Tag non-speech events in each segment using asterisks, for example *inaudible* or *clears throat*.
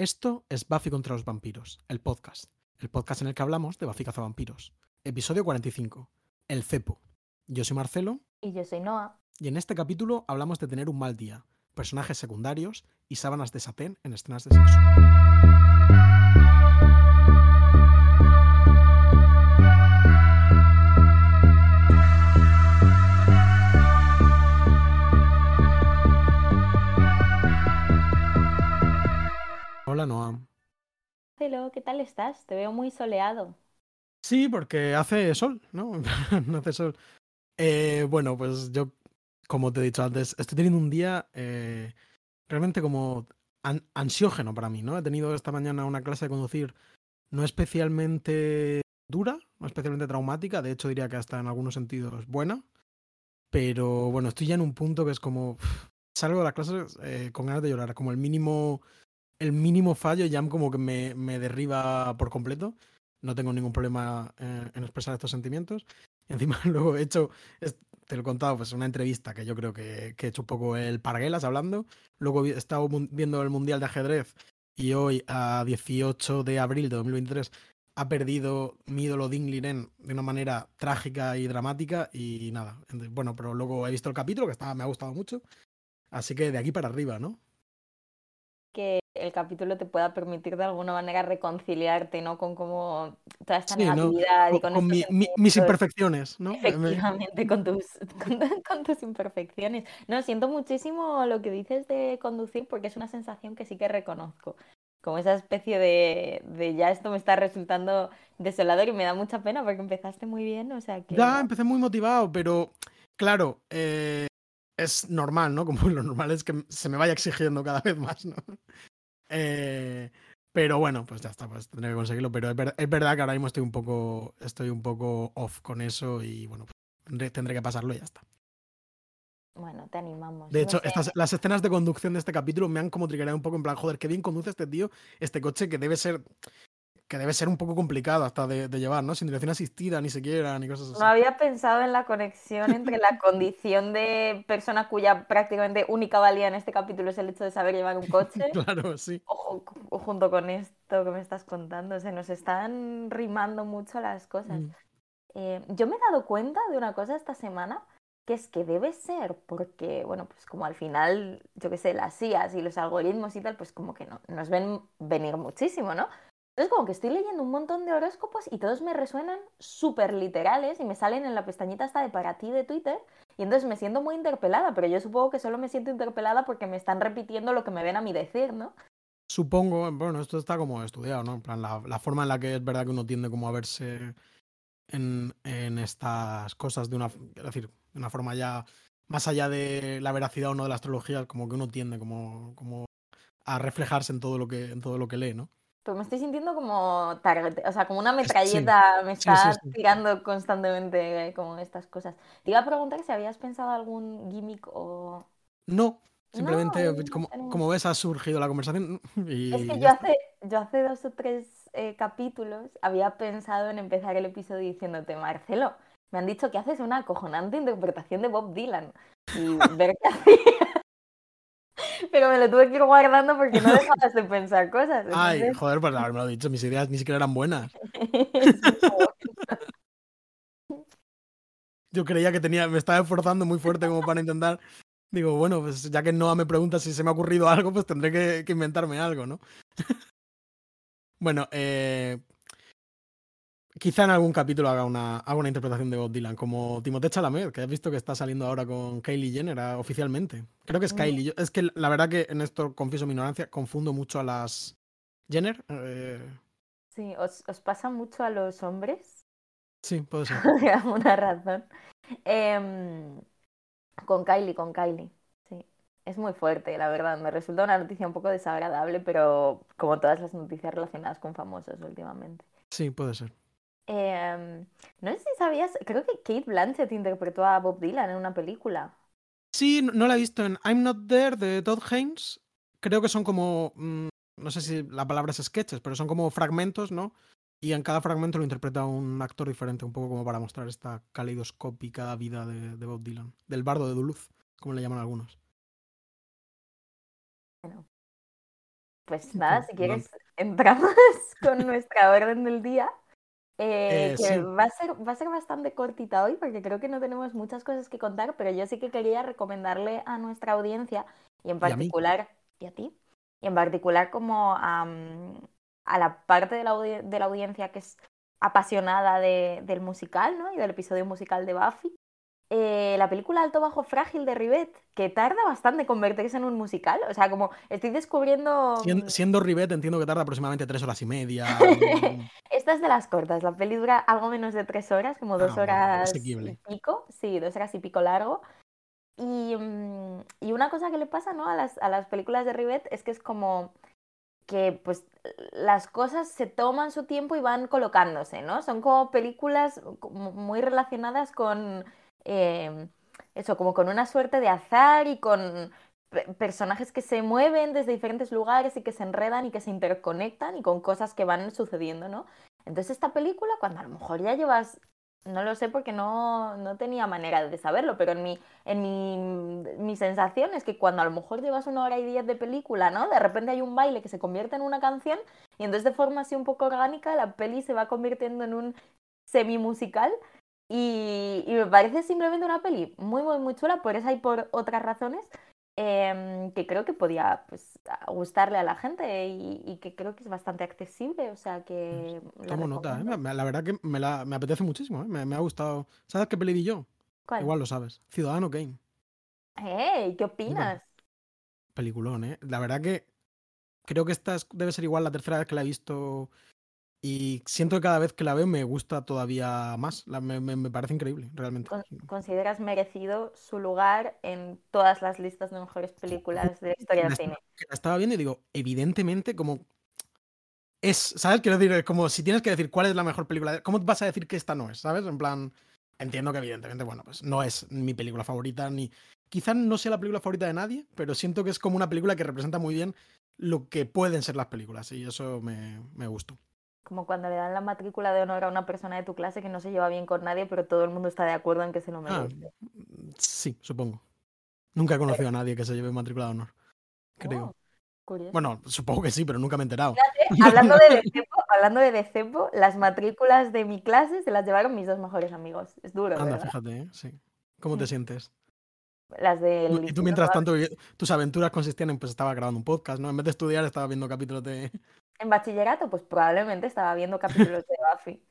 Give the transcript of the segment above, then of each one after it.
Esto es Buffy contra los vampiros, el podcast. El podcast en el que hablamos de Buffy cazavampiros. Episodio 45. El cepo. Yo soy Marcelo. Y yo soy Noah. Y en este capítulo hablamos de tener un mal día, personajes secundarios y sábanas de satén en escenas de sexo. Hola Noah. Hello, ¿qué tal estás? Te veo muy soleado. Sí, porque hace sol, ¿no? *laughs* no hace sol. Eh, bueno, pues yo, como te he dicho antes, estoy teniendo un día eh, realmente como ansiógeno para mí, ¿no? He tenido esta mañana una clase de conducir no especialmente dura, no especialmente traumática, de hecho diría que hasta en algunos sentidos buena, pero bueno, estoy ya en un punto que es como salgo de la clase eh, con ganas de llorar, como el mínimo el mínimo fallo ya como que me, me derriba por completo. No tengo ningún problema eh, en expresar estos sentimientos. *laughs* Encima luego he hecho, te lo he contado, pues una entrevista que yo creo que, que he hecho un poco el parguelas hablando. Luego he estado viendo el Mundial de Ajedrez y hoy, a 18 de abril de 2023, ha perdido mi ídolo Dingliren de una manera trágica y dramática. Y nada, bueno, pero luego he visto el capítulo que está, me ha gustado mucho. Así que de aquí para arriba, ¿no? Que el capítulo te pueda permitir de alguna manera reconciliarte, ¿no? Con como toda esta negatividad y con, mis imperfecciones, ¿no? Efectivamente, con tus, *laughs* con, tus imperfecciones. No, siento muchísimo lo que dices de conducir porque es una sensación que sí que reconozco. Como esa especie de, de ya esto me está resultando desolador y me da mucha pena porque empezaste muy bien, o sea que... Ya, empecé muy motivado, pero claro, eh, es normal, ¿no? *laughs* Como lo normal es que se me vaya exigiendo cada vez más, ¿no? *laughs* Eh, pero bueno, pues ya está, pues tendré que conseguirlo. Pero es, verdad que ahora mismo estoy un poco, estoy un poco off con eso y bueno, pues tendré, que pasarlo y ya está. Bueno, te animamos. De hecho, estas, las escenas de conducción de este capítulo me han como triggerado un poco en plan, joder, qué bien conduce este tío, este coche que debe ser que debe ser un poco complicado hasta de, llevar, ¿no? Sin dirección asistida ni siquiera, ni cosas así. No había pensado en la conexión entre la *laughs* condición de persona cuya prácticamente única valía en este capítulo es el hecho de saber llevar un coche. *laughs* claro, sí. O, junto con esto que me estás contando, se nos están rimando mucho las cosas. Mm. Eh, yo me he dado cuenta de una cosa esta semana, que es que debe ser porque, bueno, pues como al final, yo qué sé, las IAS y los algoritmos y tal, pues como que no, nos ven venir muchísimo, ¿no? Entonces como que estoy leyendo un montón de horóscopos y todos me resuenan súper literales y me salen en la pestañita hasta de para ti de Twitter y entonces me siento muy interpelada, pero yo supongo que solo me siento interpelada porque me están repitiendo lo que me ven a mí decir, ¿no? Supongo, bueno, esto está como estudiado, ¿no? En plan, la, forma en la que es verdad que uno tiende como a verse en, en estas cosas de una, es decir, de una forma ya más allá de la veracidad o no de la astrología, como que uno tiende como, como a reflejarse en todo lo que, en todo lo que lee, ¿no? Pues me estoy sintiendo como o sea, como una metralleta, me está tirando constantemente eh, como estas cosas. Te iba a preguntar si habías pensado algún gimmick o... No, simplemente como, como, ves ha surgido la conversación *laughs* y Es que yo hace, yo hace dos o tres eh, capítulos había pensado en empezar el episodio diciéndote, Marcelo, me han dicho que haces una acojonante interpretación de Bob Dylan y ver qué *laughs* hacías. Pero me lo tuve que ir guardando porque no dejabas de pensar cosas. Ay, joder, pues haberme lo dicho, mis ideas ni siquiera eran buenas. *laughs* Yo creía que tenía, me estaba esforzando muy fuerte como para intentar. Digo, bueno, pues ya que Noah me pregunta si se me ha ocurrido algo, pues tendré que, que inventarme algo, ¿no? *laughs* bueno, eh, Quizá en algún capítulo haga una, haga una interpretación de Bob Dylan, como Timothée Chalamet, que has visto que está saliendo ahora con Kylie Jenner ah, oficialmente. Creo que es Kylie. es que la verdad que en esto confieso mi ignorancia, confundo mucho a las Jenner. Eh. Sí, ¿os, pasa mucho a los hombres? Sí, puede ser. *laughs* Por alguna razón. Em, con Kylie, con Kylie. Sí. Es muy fuerte, la verdad. Me resulta una noticia un poco desagradable, pero como todas las noticias relacionadas con famosos últimamente. Sí, puede ser. Em, no sé si sabías, creo que Kate Blanchett interpretó a Bob Dylan en una película. Sí, no la he visto en I'm Not There de Todd Haynes. Creo que son como, mm, no sé si la palabra es sketches, pero son como fragmentos, ¿no? Y en cada fragmento lo interpreta un actor diferente, un poco como para mostrar esta caleidoscópica vida de, de Bob Dylan, del bardo de Duluth, como le llaman algunos. Bueno, pues nada, si quieres, *laughs* entramos *laughs* con nuestra orden del día. Eh, que va, a ser, va a ser bastante cortita hoy porque creo que no tenemos muchas cosas que contar, pero yo sí que quería recomendarle a nuestra audiencia y en particular, y a, ti, y en particular como a, a la parte de la, de la, audiencia que es apasionada de, del musical ¿no? y del episodio musical de Buffy, eh, la película Alto Bajo Frágil de Rivet, que tarda bastante en convertirse en un musical. O sea, como estoy descubriendo. Siendo, Rivet, entiendo que tarda aproximadamente tres horas y media. *laughs* Esta es de las cortas. La peli dura algo menos de tres horas, como dos ah, horas y pico. Sí, dos horas y pico largo. Y, mm, y, una cosa que le pasa ¿no? a, las, a las películas de Rivet es que es como que pues las cosas se toman su tiempo y van colocándose, ¿no? Son como películas muy relacionadas con Em, eso, como con una suerte de azar y con personajes que se mueven desde diferentes lugares y que se enredan y que se interconectan y con cosas que van sucediendo, ¿no? Entonces esta película, cuando a lo mejor ya llevas, no lo sé porque no, no tenía manera de saberlo, pero en, mi, en mi, mi sensación es que cuando a lo mejor llevas una hora y diez de película, ¿no? De repente hay un baile que se convierte en una canción y entonces de forma así un poco orgánica la peli se va convirtiendo en un semi musical y, me parece simplemente una peli muy, muy, muy chula, por esa y por otras razones, em, que creo que podía pues, gustarle a la gente y, que creo que es bastante accesible. O sea que. Tomo nota, ¿eh? la verdad que me, la, me apetece muchísimo, ¿eh? me, ha gustado. ¿Sabes qué peli vi yo? Igual lo sabes. Ciudadano Kane. ¡Hey! ¿Qué opinas? Peliculón, ¿eh? La verdad que creo que esta debe ser igual la tercera vez que la he visto y siento que cada vez que la veo me gusta todavía más. me, parece increíble, realmente. ¿Consideras merecido su lugar en todas las listas de mejores películas de la *laughs* historia del cine? La estaba viendo y digo, evidentemente, como. Es, ¿sabes? Quiero decir, como si tienes que decir cuál es la mejor película, ¿cómo vas a decir que esta no es? ¿Sabes? En plan, entiendo que evidentemente, bueno, pues no es mi película favorita, ni. Quizás no sea la película favorita de nadie, pero siento que es como una película que representa muy bien lo que pueden ser las películas, y eso me, me gustó. Como cuando le dan la matrícula de honor a una persona de tu clase que no se lleva bien con nadie, pero todo el mundo está de acuerdo en que se lo ah, merece. sí, supongo. Nunca he conocido a nadie que se lleve matrícula de honor. Creo. Oh, bueno, supongo que sí, pero nunca me he enterado. *laughs* hablando, de Decepo, hablando de Decepo, las matrículas de mi clase se las llevaron mis dos mejores amigos. Es duro. Anda, fíjate, ¿eh? sí. ¿Cómo te *laughs* sientes? Las de Y tú, mientras tanto, tus aventuras consistían en, pues estaba grabando un podcast, ¿no? En vez de estudiar, estaba viendo capítulos de, en bachillerato, pues probablemente estaba viendo capítulos de Buffy.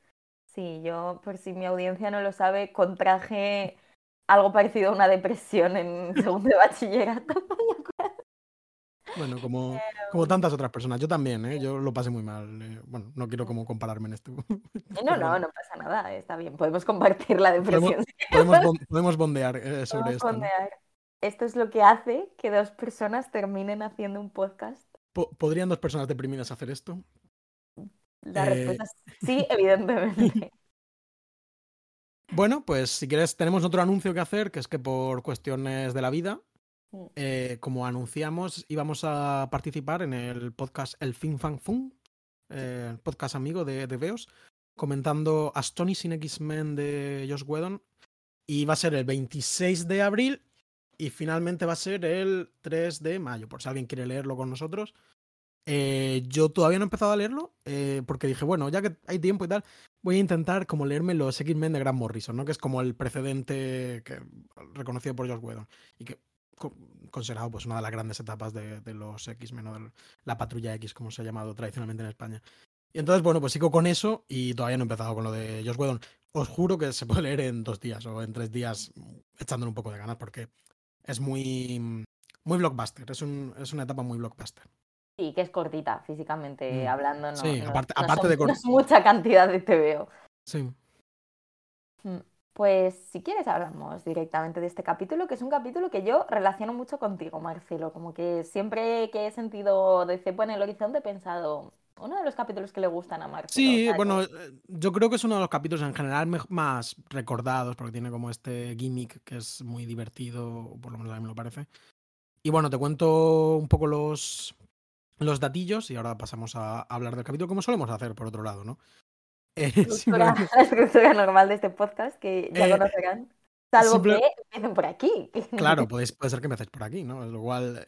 Sí, yo, por si mi audiencia no lo sabe, contraje algo parecido a una depresión en segundo de bachillerato. *laughs* Bueno, como, como tantas otras personas. Yo también, ¿eh? Yo lo pasé muy mal. Eh, bueno, no quiero como compararme en esto. *laughs* No, no, no pasa nada. Está bien. Podemos compartir la depresión. *laughs* Podemos, bondear eh, sobre esto. Esto es lo que hace que dos personas terminen haciendo un podcast ¿Podrían dos personas deprimidas hacer esto? La eh, respuesta es sí, *laughs* evidentemente. *laughs* Bueno, pues si quieres, tenemos otro anuncio que hacer, que es que por cuestiones de la vida, mm. eh, como anunciamos, íbamos a participar en el podcast El Fin Fan Fun, eh, podcast amigo de, de Veos, comentando Astonishing X-Men de Josh Whedon. Y va a ser el 26 de abril y finalmente va a ser el 3 de mayo, por si alguien quiere leerlo con nosotros. Eh, yo todavía no he empezado a leerlo eh, porque dije, bueno, ya que hay tiempo y tal, voy a intentar como leerme los X-Men de Grant Morrison, ¿no? Que es como el precedente que, reconocido por Josh Whedon y que considerado pues una de las grandes etapas de, los X-Men o de la patrulla X, como se ha llamado tradicionalmente en España. Y entonces, bueno, pues sigo con eso y todavía no he empezado con lo de Josh Whedon. Os juro que se puede leer en dos días o en tres días echándole un poco de ganas porque es muy, muy blockbuster, es, un, es una etapa muy blockbuster. Sí, que es cortita físicamente mm. hablando. No, sí, aparte, aparte de *laughs* cortita. mucha cantidad de TVO. Sí. Mm, pues si quieres hablamos directamente de este capítulo, que es un capítulo que yo relaciono mucho contigo, Marcelo. Como que siempre que he sentido de cepo en el horizonte he pensado, uno de los capítulos que le gustan a Marcelo. Sí, bueno, eh, yo creo que es uno de los capítulos en general más recordados, porque tiene como este gimmick que es muy divertido, por lo menos a mí me lo parece. Y bueno, te cuento un poco los, los datillos y ahora pasamos a hablar del capítulo, como solemos hacer, por otro lado, ¿no? Eh, *laughs* la *laughs* estructura normal de este podcast que ya eh, conocerán. Salvo que empiecen por aquí. Claro, puede ser que empecéis por aquí, ¿no? Lo cual,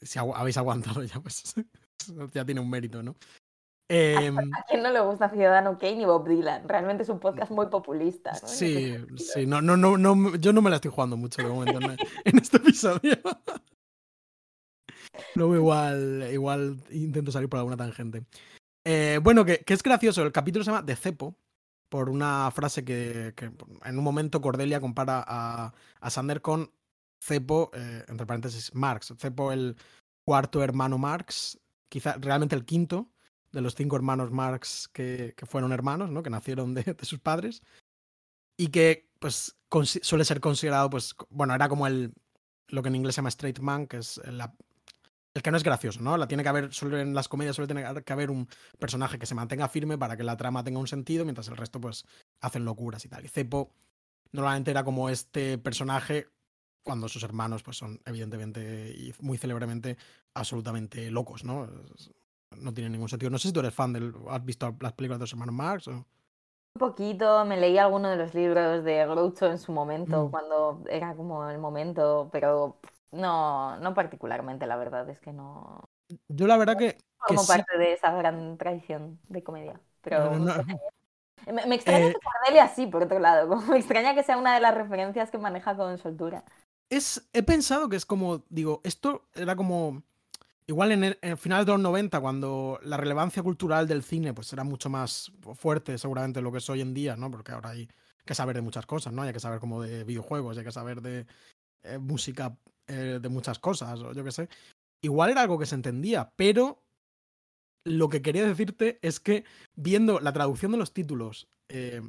si habéis aguantado ya, pues *laughs* ya tiene un mérito, ¿no? Em, *laughs* ¿A quién no le gusta Ciudadano Kane y Bob Dylan? Realmente es un podcast muy populista. ¿no? Sí, sí, no, no, no, no, yo no me la estoy jugando mucho de momento *laughs* en, este episodio. Luego igual, igual intento salir por alguna tangente. Eh, bueno, que, es gracioso, el capítulo se llama De Cepo, por una frase que, en un momento Cordelia compara a, a Sander con Cepo, eh, entre paréntesis, Marx. Cepo, el cuarto hermano Marx, quizá realmente el quinto, de los cinco hermanos Marx que, fueron hermanos, ¿no? Que nacieron de, sus padres. Y que, pues, suele ser considerado, pues, bueno, era como el, lo que en inglés se llama straight man, que es la, el que no es gracioso, ¿no? La tiene que haber, suele, en las comedias suele tener que haber un personaje que se mantenga firme para que la trama tenga un sentido, mientras el resto, pues, hacen locuras y tal. Y Cepo normalmente era como este personaje cuando sus hermanos, pues, son evidentemente y muy célebremente absolutamente locos, ¿no? no tiene ningún sentido. No sé si tú eres fan del. ¿Has visto las películas de los hermanos Marx? O... Un poquito, me leí alguno de los libros de Groucho en su momento, mm. cuando era como el momento, pero no, no particularmente, la verdad es que no. Yo la verdad que. Como parte de esa gran tradición de comedia. Pero. Me, extraña eh... que Cordelia así, por otro lado. Como *laughs* me extraña que sea una de las referencias que maneja con soltura. Es, he pensado que es como, digo, esto era como Igual en, el, finales de los 90, cuando la relevancia cultural del cine pues era mucho más fuerte seguramente lo que es hoy en día, ¿no? Porque ahora hay que saber de muchas cosas, ¿no? Hay que saber como de videojuegos, hay que saber de eh, música, eh, de muchas cosas, o yo qué sé. Igual era algo que se entendía, pero lo que quería decirte es que viendo la traducción de los títulos eh,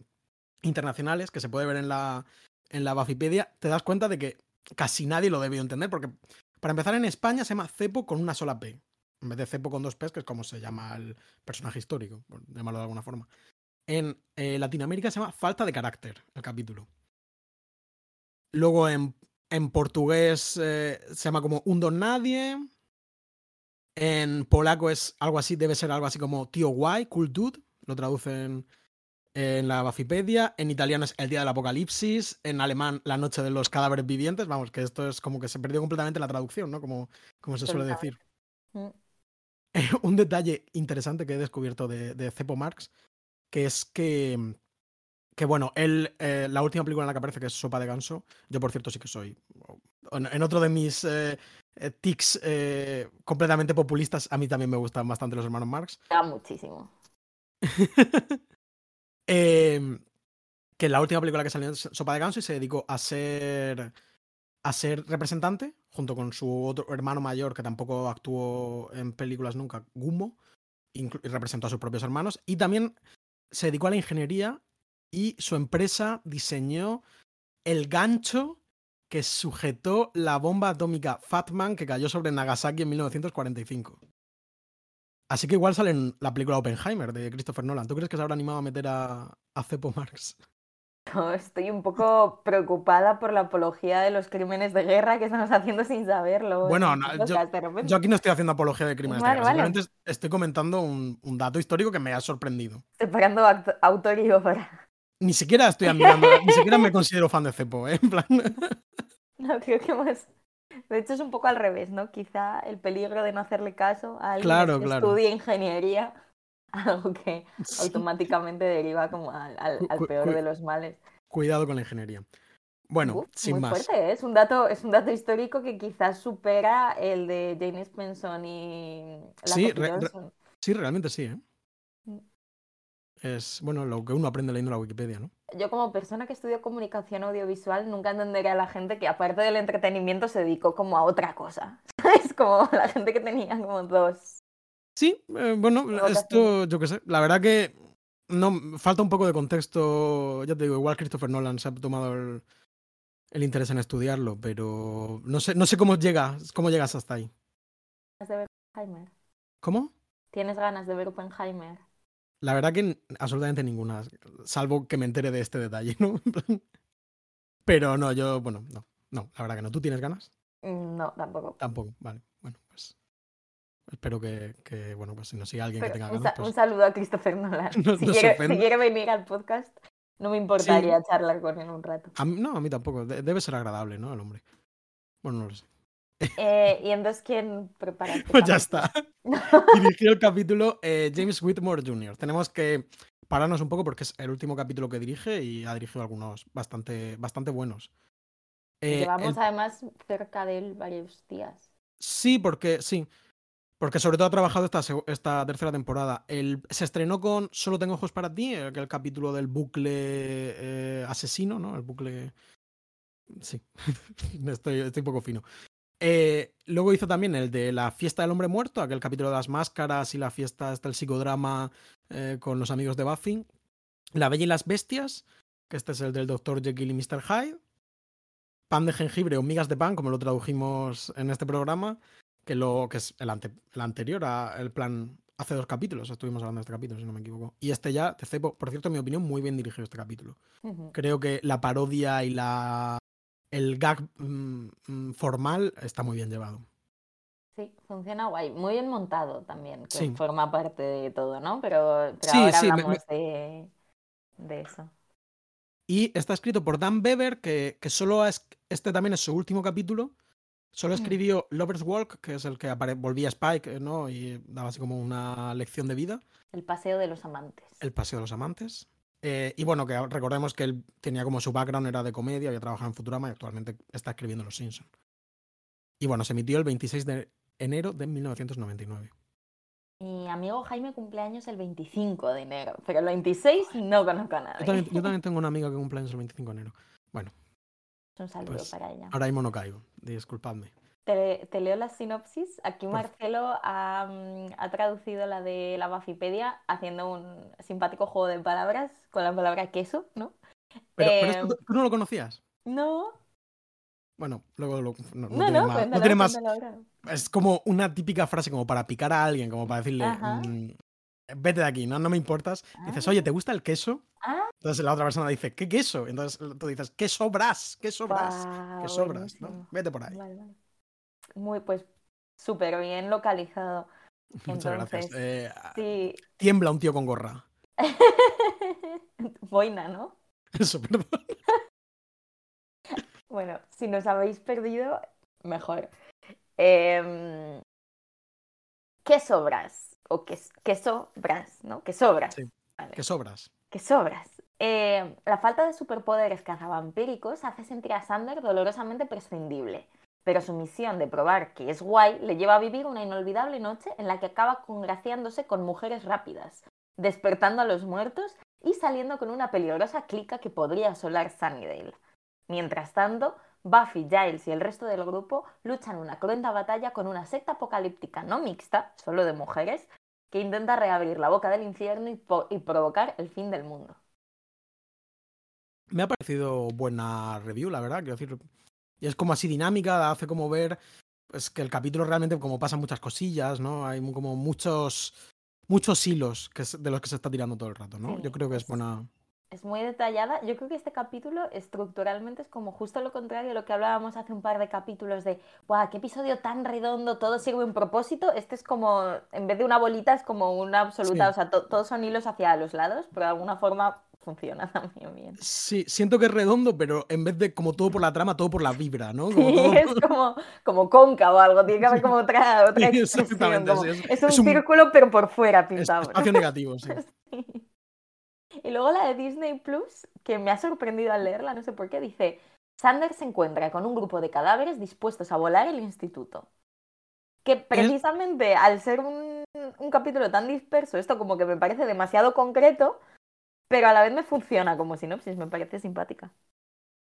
internacionales que se puede ver en la, en la Bafipedia, te das cuenta de que casi nadie lo debió entender, porque para empezar, en España se llama cepo con una sola P. En vez de cepo con dos P, que es como se llama el personaje histórico, por llamarlo de alguna forma. En eh, Latinoamérica se llama falta de carácter, el capítulo. Luego en, en portugués eh, se llama como un don nadie. En polaco es algo así, debe ser algo así como tío guay, cool dude. Lo traducen en la Bafipedia, en italiano es El Día del Apocalipsis, en alemán La Noche de los Cadáveres Vivientes, vamos, que esto es como que se perdió completamente la traducción, ¿no? Como, como se suele decir. Mm. *laughs* Un detalle interesante que he descubierto de, de Cepo Marx, que es que, que bueno, él, eh, la última película en la que aparece, que es Sopa de Ganso, yo por cierto sí que soy, en, otro de mis eh, eh, tics completamente populistas, a mí también me gustan bastante los hermanos Marx. Ya muchísimo. *laughs* Em, que la última película que salió en Sopa de Ganso y se dedicó a ser a ser representante junto con su otro hermano mayor que tampoco actuó en películas nunca, Gummo, y representó a sus propios hermanos y también se dedicó a la ingeniería y su empresa diseñó el gancho que sujetó la bomba atómica Fatman que cayó sobre Nagasaki en 1945. Así que igual sale en la película Oppenheimer de Christopher Nolan. ¿Tú crees que se habrá animado a meter a, a Cepo Marx? *laughs* No, estoy un poco preocupada por la apología de los crímenes de guerra que estamos haciendo sin saberlo. Bueno, yo, aquí no estoy haciendo apología de crímenes de guerra. Simplemente estoy comentando un, dato histórico que me ha sorprendido. Separando autor y obra. *laughs* Ni siquiera estoy admirando, ni siquiera me considero fan de Cepo, ¿eh? En plan. *laughs* No, creo que más. De hecho, es un poco al revés, ¿no? Quizá el peligro de no hacerle caso a alguien que estudia ingeniería, *laughs* algo que automáticamente deriva como al, peor de los males. Cuidado con la ingeniería. Bueno, sin muy más. Fuerte, ¿eh? es, un dato, es un dato histórico que quizás supera el de Jane Spenson y la sí, sí, realmente sí. ¿eh? es, bueno, lo que uno aprende leyendo la Wikipedia, ¿no? Yo como persona que estudió comunicación audiovisual nunca entendería a la gente que aparte del entretenimiento se dedicó como a otra cosa. *laughs* Es como la gente que tenía como dos. Sí, eh, bueno, esto yo qué sé. La verdad que no falta un poco de contexto. Ya te digo, igual Christopher Nolan se ha tomado el, el interés en estudiarlo, pero no sé, no sé cómo llegas, cómo llegas hasta ahí. De ver Oppenheimer. ¿Cómo? ¿Tienes ganas de ver Oppenheimer? La verdad que absolutamente ninguna, salvo que me entere de este detalle, ¿no? *laughs* Pero no, yo, bueno, no, no, la verdad que no. ¿Tú tienes ganas? Mm, no, tampoco. Tampoco, vale. Bueno, pues espero que, que bueno, pues si no sigue alguien que tenga ganas. Un, pues saludo a Christopher Nolan. *laughs* si, quiere, venir al podcast, no me importaría charlar con él un rato. no, a mí tampoco. debe ser agradable, ¿no? El hombre. Bueno, no lo sé. Eh, y entonces, ¿quién prepara? este Pues ya está. *laughs* Dirigió el capítulo eh, James Whitmore Jr. Tenemos que pararnos un poco porque es el último capítulo que dirige y ha dirigido algunos bastante, bastante buenos. Eh, Llevamos el- además cerca de él varios días. Sí, porque sí. Porque sobre todo ha trabajado esta, esta tercera temporada. El, se estrenó con Solo tengo ojos para ti, el, el capítulo del bucle eh, asesino, ¿no? El bucle. Sí, *laughs* estoy, estoy un poco fino. Eh, luego hizo también el de la fiesta del hombre muerto, aquel capítulo de las máscaras y la fiesta hasta el psicodrama eh, con los amigos de Buffy. La Bella y las Bestias, que este es el del Dr. Jekyll y Mr. Hyde. Pan de jengibre o migas de pan, como lo tradujimos en este programa, que, lo, que es el, ante- el anterior a el plan hace dos capítulos. Estuvimos hablando de este capítulo, si no me equivoco. Y este ya, te cepo, por cierto, en mi opinión, muy bien dirigido este capítulo. Creo que la parodia y la el gag mm, mm, formal está muy bien llevado. Sí, funciona guay. Muy bien montado también, que Sí. forma parte de todo, ¿no? Pero, pero Sí, ahora sí, me- me- hablamos de, de eso. Y está escrito por Dan Bever, que, que solo es- este también es su último capítulo. Solo Mm. escribió Lover's Walk, que es el que volvía Spike, ¿no? Y daba así como una lección de vida. El paseo de los amantes. El Paseo de los Amantes. Eh, y bueno, que recordemos que él tenía como su background, era de comedia, había trabajado en Futurama y actualmente está escribiendo Los Simpson. Y bueno, se emitió el 26 de enero de 1999. Mi amigo Jaime cumpleaños el 25 de enero, pero el 26 no conozco a Yo nadie. también, yo también tengo una amiga que cumple años el 25 de enero. Un saludo pues, para ella. Ahora mismo no caigo, disculpadme. Te, te leo la sinopsis. Aquí Marcelo ha, mm, ha traducido la de la Bafipedia haciendo un simpático juego de palabras con la palabra queso, ¿no? Pero, pero Eh, esto, ¿tú no lo conocías? No, Bueno, luego lo- no, no no, tiene no, más- no cuéntalo, tiene más-. Es como una típica frase como para picar a alguien, como para decirle, Ajá. mm, vete de aquí, no, no me importas. Dices, Ah. oye, ¿te gusta el queso? Ah, Entonces la otra persona dice, ¿qué queso? Entonces tú dices, ¿qué sobras? ¿Qué sobras? guau, ¿Qué sobras? Vete por ahí. Vale, vale. Muy, pues, súper bien localizado. *laughs* Muchas gracias. Entonces, Eh, Sí. Tiembla un tío con gorra. *laughs* Boina, ¿no? *laughs* Eso, perdón. Bueno, si nos habéis perdido, mejor. Em, ¿Qué sobras? O qué, qué sobras, ¿no? ¿Qué sobras? Sí. Vale. ¿Qué sobras? ¿Qué sobras? Eh, la falta de superpoderes cazavampíricos hace sentir a Sander dolorosamente prescindible, pero su misión de probar que es guay le lleva a vivir una inolvidable noche en la que acaba congraciándose con mujeres rápidas, despertando a los muertos y saliendo con una peligrosa clica que podría asolar Sunnydale. Mientras tanto, Buffy, Giles y el resto del grupo luchan una cruenta batalla con una secta apocalíptica no mixta, solo de mujeres, que intenta reabrir la boca del infierno y, provocar el fin del mundo. Me ha parecido buena review, la verdad. Quiero decir, y es como así dinámica, hace como ver pues, que el capítulo realmente como pasan muchas cosillas, ¿no? Hay como muchos muchos hilos que es- de los que se está tirando todo el rato, ¿no? Sí, Yo creo que es es- buena. Es muy detallada. Yo creo que este capítulo estructuralmente es como justo lo contrario de lo que hablábamos hace un par de capítulos de, ¡guau! ¡Qué episodio tan redondo! Todo sirve un propósito. Este es como, en vez de una bolita, es como una absoluta. Sí. O sea, to- todos son hilos hacia los lados, pero de alguna forma funciona *laughs* también bien. Sí, siento que es redondo, pero en vez de como todo por la trama, todo por la vibra, ¿no? Como Sí, todo- *laughs* es como, como cóncavo o algo, tiene que haber como otra, *laughs* otra Sí, expresión. exactamente, como- sí, es- es, un es un- círculo, pero por fuera pintado. ¿no? espacio negativo, sí. Sí. Y luego la de Disney Plus, que me ha sorprendido al leerla, no sé por qué, dice, Sander se encuentra con un grupo de cadáveres dispuestos a volar el instituto. Que precisamente al ser un, un capítulo tan disperso, esto como que me parece demasiado concreto, pero a la vez me funciona como sinopsis, me parece simpática.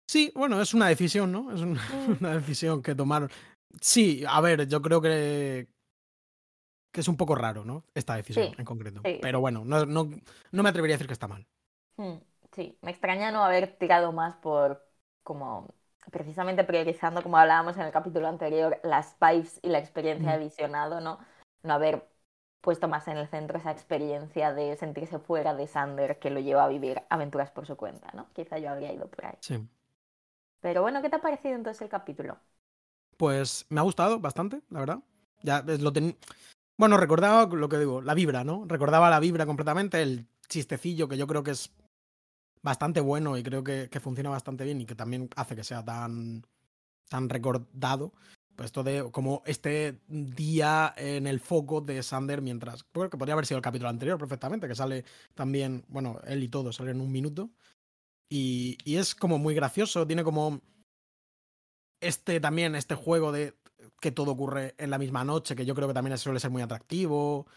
Sí, bueno, es una decisión, ¿no? Es un- *laughs* Mm. una decisión que tomaron. Sí, a ver, yo creo que, que es un poco raro, ¿no? Esta decisión Sí, en concreto. sí, Pero bueno, no, no, no me atrevería a decir que está mal. Mm, Sí, me extraña no haber tirado más por como precisamente priorizando, como hablábamos en el capítulo anterior, las vibes y la experiencia de Mm. visionado, ¿no? No haber puesto más en el centro esa experiencia de sentirse fuera de Sander que lo lleva a vivir aventuras por su cuenta, ¿no? Quizá yo habría ido por ahí. Sí. Pero bueno, ¿qué te ha parecido entonces el capítulo? Pues me ha gustado bastante, la verdad. Ya lo ten... Bueno, recordaba lo que digo, la vibra, ¿no? Recordaba la vibra completamente, el chistecillo que yo creo que es bastante bueno y creo que, que funciona bastante bien y que también hace que sea tan, tan recordado. Esto de como este día en el foco de Sander mientras. Bueno, que podría haber sido el capítulo anterior perfectamente, que sale también, bueno, él y todo salen en un minuto. Y, y es como muy gracioso, tiene como este también, este juego de que todo ocurre en la misma noche, que yo creo que también suele ser muy atractivo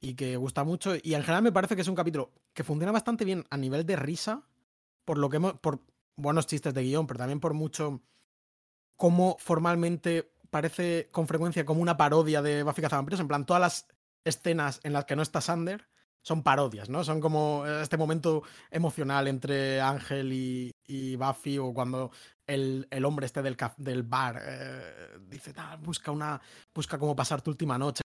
y que gusta mucho. Y en general me parece que es un capítulo que funciona bastante bien a nivel de risa, por lo que hemos, por buenos chistes de guion, pero también por mucho cómo formalmente parece con frecuencia como una parodia de Buffy Cazavampiros. En plan, todas las escenas en las que no está Sander son parodias, ¿no? Son como este momento emocional entre Ángel y, Buffy o cuando el, el hombre este del, del bar eh, dice, busca una, busca cómo pasar tu última noche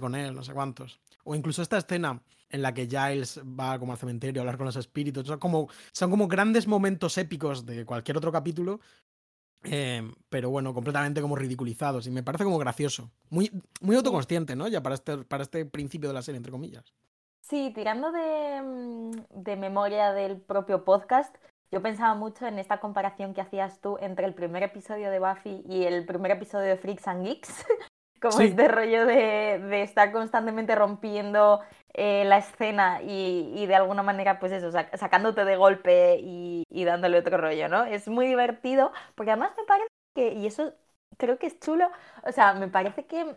con él, no sé cuántos. O incluso esta escena en la que Giles va como al cementerio a hablar con los espíritus. Son como, son como grandes momentos épicos de cualquier otro capítulo, eh, pero bueno, completamente como ridiculizados. Y me parece como gracioso. Muy, muy autoconsciente, ¿no? Ya para este, para este principio de la serie, entre comillas. Sí, tirando de, mm, de memoria del propio podcast, yo pensaba mucho en esta comparación que hacías tú entre el primer episodio de Buffy y el primer episodio de Freaks and Geeks, *laughs* como este rollo de, de, estar constantemente rompiendo eh, la escena y, de alguna manera, pues eso, sac sacándote de golpe y, y, dándole otro rollo, ¿no? Es muy divertido, porque además me parece que, y eso creo que es chulo, o sea, me parece que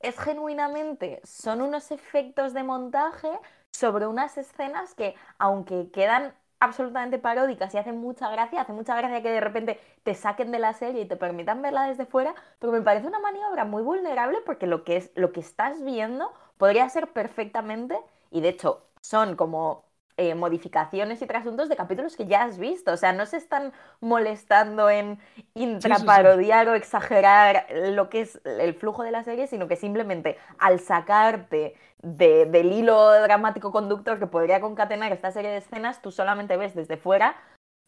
es genuinamente, son unos efectos de montaje sobre unas escenas que, aunque quedan absolutamente paródicas y hacen mucha gracia, hace mucha gracia que de repente te saquen de la serie y te permitan verla desde fuera, pero me parece una maniobra muy vulnerable porque lo que es lo que estás viendo podría ser perfectamente y de hecho son como eh, modificaciones y trasuntos de capítulos que ya has visto. O sea, no se están molestando en intraparodiar sí, sí, sí. o exagerar lo que es el flujo de la serie, sino que simplemente al sacarte de, del hilo dramático conductor que podría concatenar esta serie de escenas, tú solamente ves desde fuera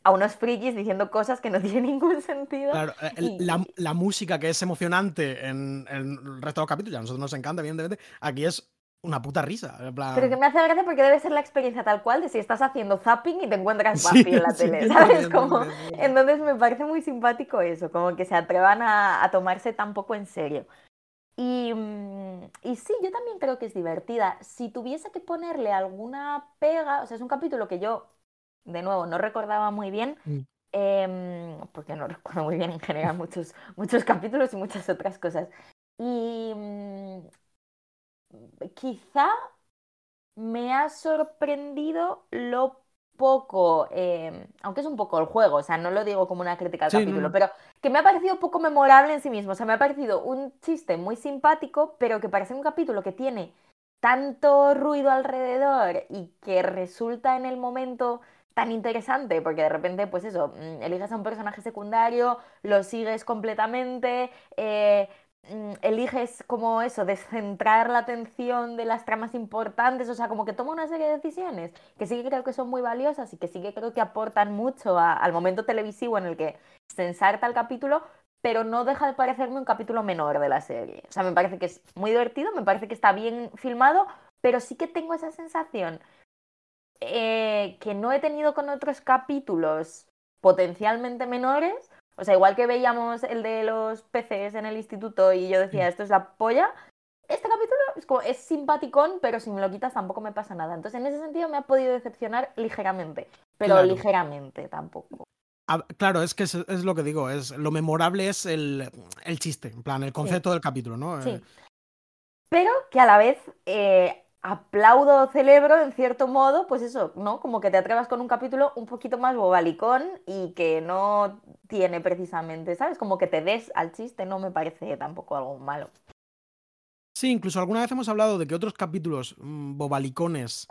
a unos frikis diciendo cosas que no *laughs* tienen ningún sentido. Claro, el, y... la, la, música que es emocionante en, en, el resto de los capítulos, a nosotros nos encanta, evidentemente, aquí es una puta risa. En plan... Pero que me hace gracia porque debe ser la experiencia tal cual de si estás haciendo zapping y te encuentras Buffy *laughs* sí, en la tele, sí, ¿sabes? Como... Entonces me parece muy simpático eso, como que se atrevan a, a tomarse tan poco en serio. Y, mm, y, sí, yo también creo que es divertida. Si tuviese que ponerle alguna pega, o sea, es un capítulo que yo, de nuevo, no recordaba muy bien, mm. eh, porque no *laughs* recuerdo muy bien en general muchos, muchos capítulos y muchas otras cosas. Y mm, quizá me ha sorprendido lo poco, eh, aunque es un poco el juego, o sea, no lo digo como una crítica al sí, capítulo, no. pero que me ha parecido poco memorable en sí mismo, o sea, me ha parecido un chiste muy simpático, pero que parece un capítulo que tiene tanto ruido alrededor y que resulta en el momento tan interesante, porque de repente, pues eso, mm, eliges a un personaje secundario, lo sigues completamente, eh, Mm, eliges como eso, descentrar la atención de las tramas importantes, o sea, como que toma una serie de decisiones que sí que creo que son muy valiosas y que sí que creo que aportan mucho al momento televisivo en el que se ensarta el capítulo, pero no deja de parecerme un capítulo menor de la serie. O sea, me parece que es muy divertido, me parece que está bien filmado, pero sí que tengo esa sensación eh, que no he tenido con otros capítulos potencialmente menores o sea, igual que veíamos el de los peces en el instituto y yo decía, esto es la polla, este capítulo es, como, es simpaticón, pero si me lo quitas tampoco me pasa nada. Entonces, en ese sentido me ha podido decepcionar ligeramente, pero claro. ligeramente tampoco. Ah, claro, es que es, es, lo que digo, es lo memorable es el, el chiste, en plan, el concepto sí. del capítulo, ¿no? Sí. Eh... Pero que a la vez eh, aplaudo, celebro en cierto modo, pues eso, ¿no? Como que te atrevas con un capítulo un poquito más bobalicón y que no tiene precisamente, ¿sabes? Como que te des al chiste, no me parece tampoco algo malo. Sí, incluso alguna vez hemos hablado de que otros capítulos mmm, bobalicones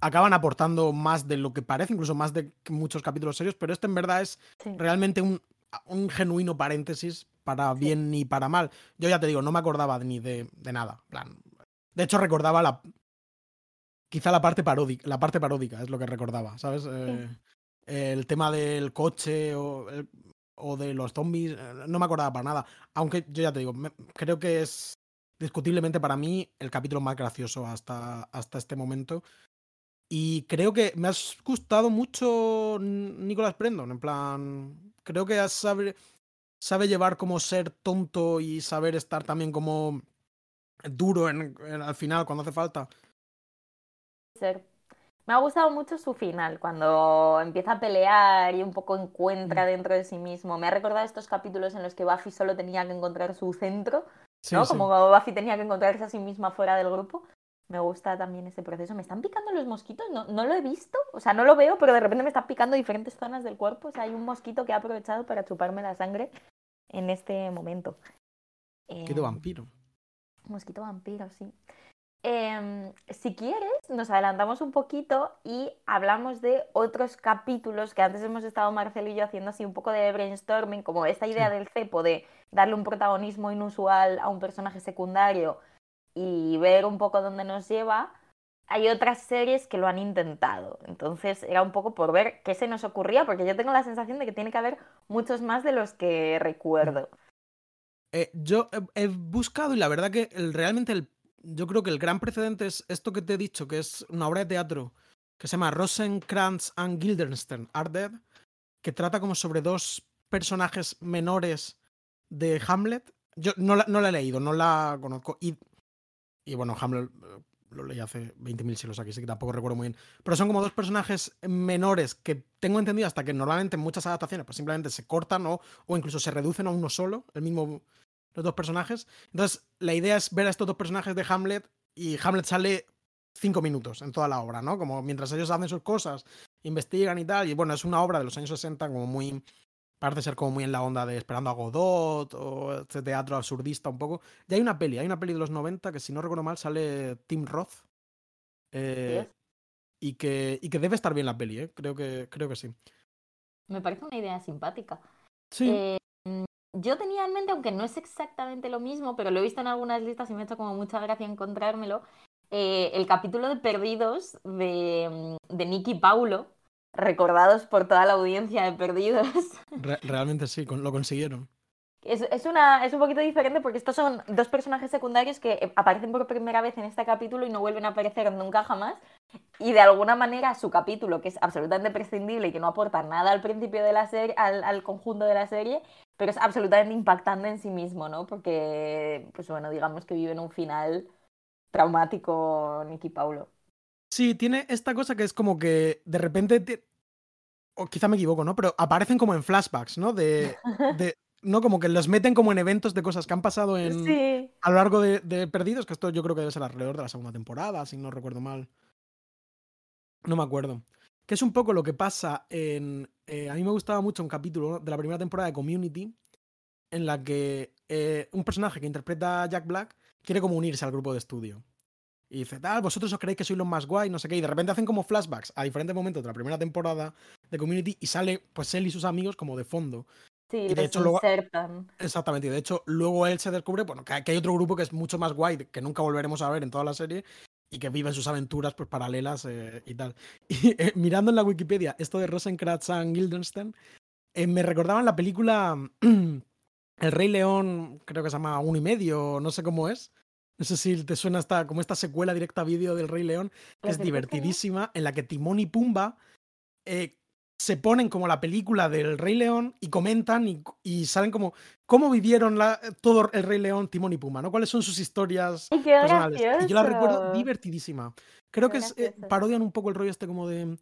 acaban aportando más de lo que parece, incluso más de muchos capítulos serios, pero este en verdad es sí. realmente un, un, genuino paréntesis para bien sí. y para mal. Yo ya te digo, no me acordaba ni de, de nada. plan, de hecho, recordaba la. Quizá la parte paródica. La parte paródica es lo que recordaba, ¿sabes? Sí. Eh, el tema del coche o, el, o, de los zombies. Eh, no me acordaba para nada. Aunque yo ya te digo, me, creo que es discutiblemente para mí el capítulo más gracioso hasta, hasta este momento. Y creo que me has gustado mucho Nicolás Brendon. En plan. Creo que has sabe llevar como ser tonto y saber estar también como duro en, al final cuando hace falta. Me ha gustado mucho su final, cuando empieza a pelear y un poco encuentra mm. dentro de sí mismo. Me ha recordado estos capítulos en los que Buffy solo tenía que encontrar su centro, ¿no? Como Buffy tenía que encontrarse a sí misma fuera del grupo. Me gusta también ese proceso. ¿Me están picando los mosquitos? No, no lo he visto. O sea, no lo veo, pero de repente me están picando diferentes zonas del cuerpo. O sea, hay un mosquito que ha aprovechado para chuparme la sangre en este momento. Mosquito em, vampiro. Mosquito vampiro, sí. Em, si quieres, nos adelantamos un poquito y hablamos de otros capítulos que antes hemos estado Marcelo y yo haciendo así un poco de brainstorming, como esta idea del cepo de darle un protagonismo inusual a un personaje secundario y ver un poco dónde nos lleva. Hay otras series que lo han intentado, entonces era un poco por ver qué se nos ocurría, porque yo tengo la sensación de que tiene que haber muchos más de los que recuerdo. Eh, yo he, buscado y la verdad que realmente el yo creo que el gran precedente es esto que te he dicho, que es una obra de teatro que se llama Rosencrantz and Guildenstern Are Dead, que trata como sobre dos personajes menores de Hamlet. Yo no la, no la he leído, no la conozco. Y, y bueno, Hamlet lo leí hace 20.000 siglos aquí, así que tampoco recuerdo muy bien. Pero son como dos personajes menores que tengo entendido hasta que normalmente en muchas adaptaciones pues simplemente se cortan o, o incluso se reducen a uno solo, el mismo los dos personajes. Entonces, la idea es ver a estos dos personajes de Hamlet y Hamlet sale cinco minutos en toda la obra, ¿no? Como mientras ellos hacen sus cosas, investigan y tal. Y bueno, es una obra de los años 60 como muy... Parece ser como muy en la onda de Esperando a Godot o este teatro absurdista un poco. Y hay una peli, hay una peli de los 90 que si no recuerdo mal sale Tim Roth. Eh, y, que, y que debe estar bien la peli, ¿eh? Creo que, creo que sí. Me parece una idea simpática. Sí. Eh, yo tenía en mente, aunque no es exactamente lo mismo, pero lo he visto en algunas listas y me ha hecho como mucha gracia encontrármelo, eh, el capítulo de Perdidos de, mm, de Nicky Paulo, recordados por toda la audiencia de Perdidos. *laughs* realmente sí, lo consiguieron. Es, es, una, es un poquito diferente porque estos son dos personajes secundarios que eh, aparecen por primera vez en este capítulo y no vuelven a aparecer nunca jamás. Y de alguna manera su capítulo, que es absolutamente prescindible y que no aporta nada al principio de la serie, al, al conjunto de la serie, pero es absolutamente impactante en sí mismo, ¿no? Porque, pues bueno, digamos que vive en un final traumático Nicky Paulo. Sí, tiene esta cosa que es como que de repente, o quizá me equivoco, ¿no? Pero aparecen como en flashbacks, ¿no? De, *laughs* de ¿no? Como que los meten como en eventos de cosas que han pasado en, a lo largo de, de, Perdidos, que esto yo creo que debe ser alrededor de la segunda temporada, si no recuerdo mal. No me acuerdo que es un poco lo que pasa en... Eh, a mí me gustaba mucho un capítulo de la primera temporada de Community, en la que eh, un personaje que interpreta a Jack Black quiere como unirse al grupo de estudio. Y dice, tal, vosotros os creéis que sois los más guay, no sé qué. Y de repente hacen como flashbacks a diferentes momentos de la primera temporada de Community y sale pues él y sus amigos como de fondo. Sí, y de hecho luego, Exactamente, y de hecho luego él se descubre, bueno, que hay otro grupo que es mucho más guay, que nunca volveremos a ver en toda la serie, y que viven sus aventuras pues, paralelas eh, y tal. *laughs* Y eh, mirando en la Wikipedia esto de Rosencrantz and Guildenstern, eh, me recordaban la película *clears throat* El Rey León, creo que se llama Uno y Medio, no sé cómo es. No sé si te suena esta, como esta secuela directa a vídeo del Rey León, que es divertidísima, en la que Timón y Pumba se ponen como la película del Rey León y comentan y, y salen como cómo vivieron la, todo el Rey León, Timón y Puma, ¿no? ¿Cuáles son sus historias personales? Y yo la recuerdo divertidísima. Creo que es, eh, parodian un poco el rollo este como de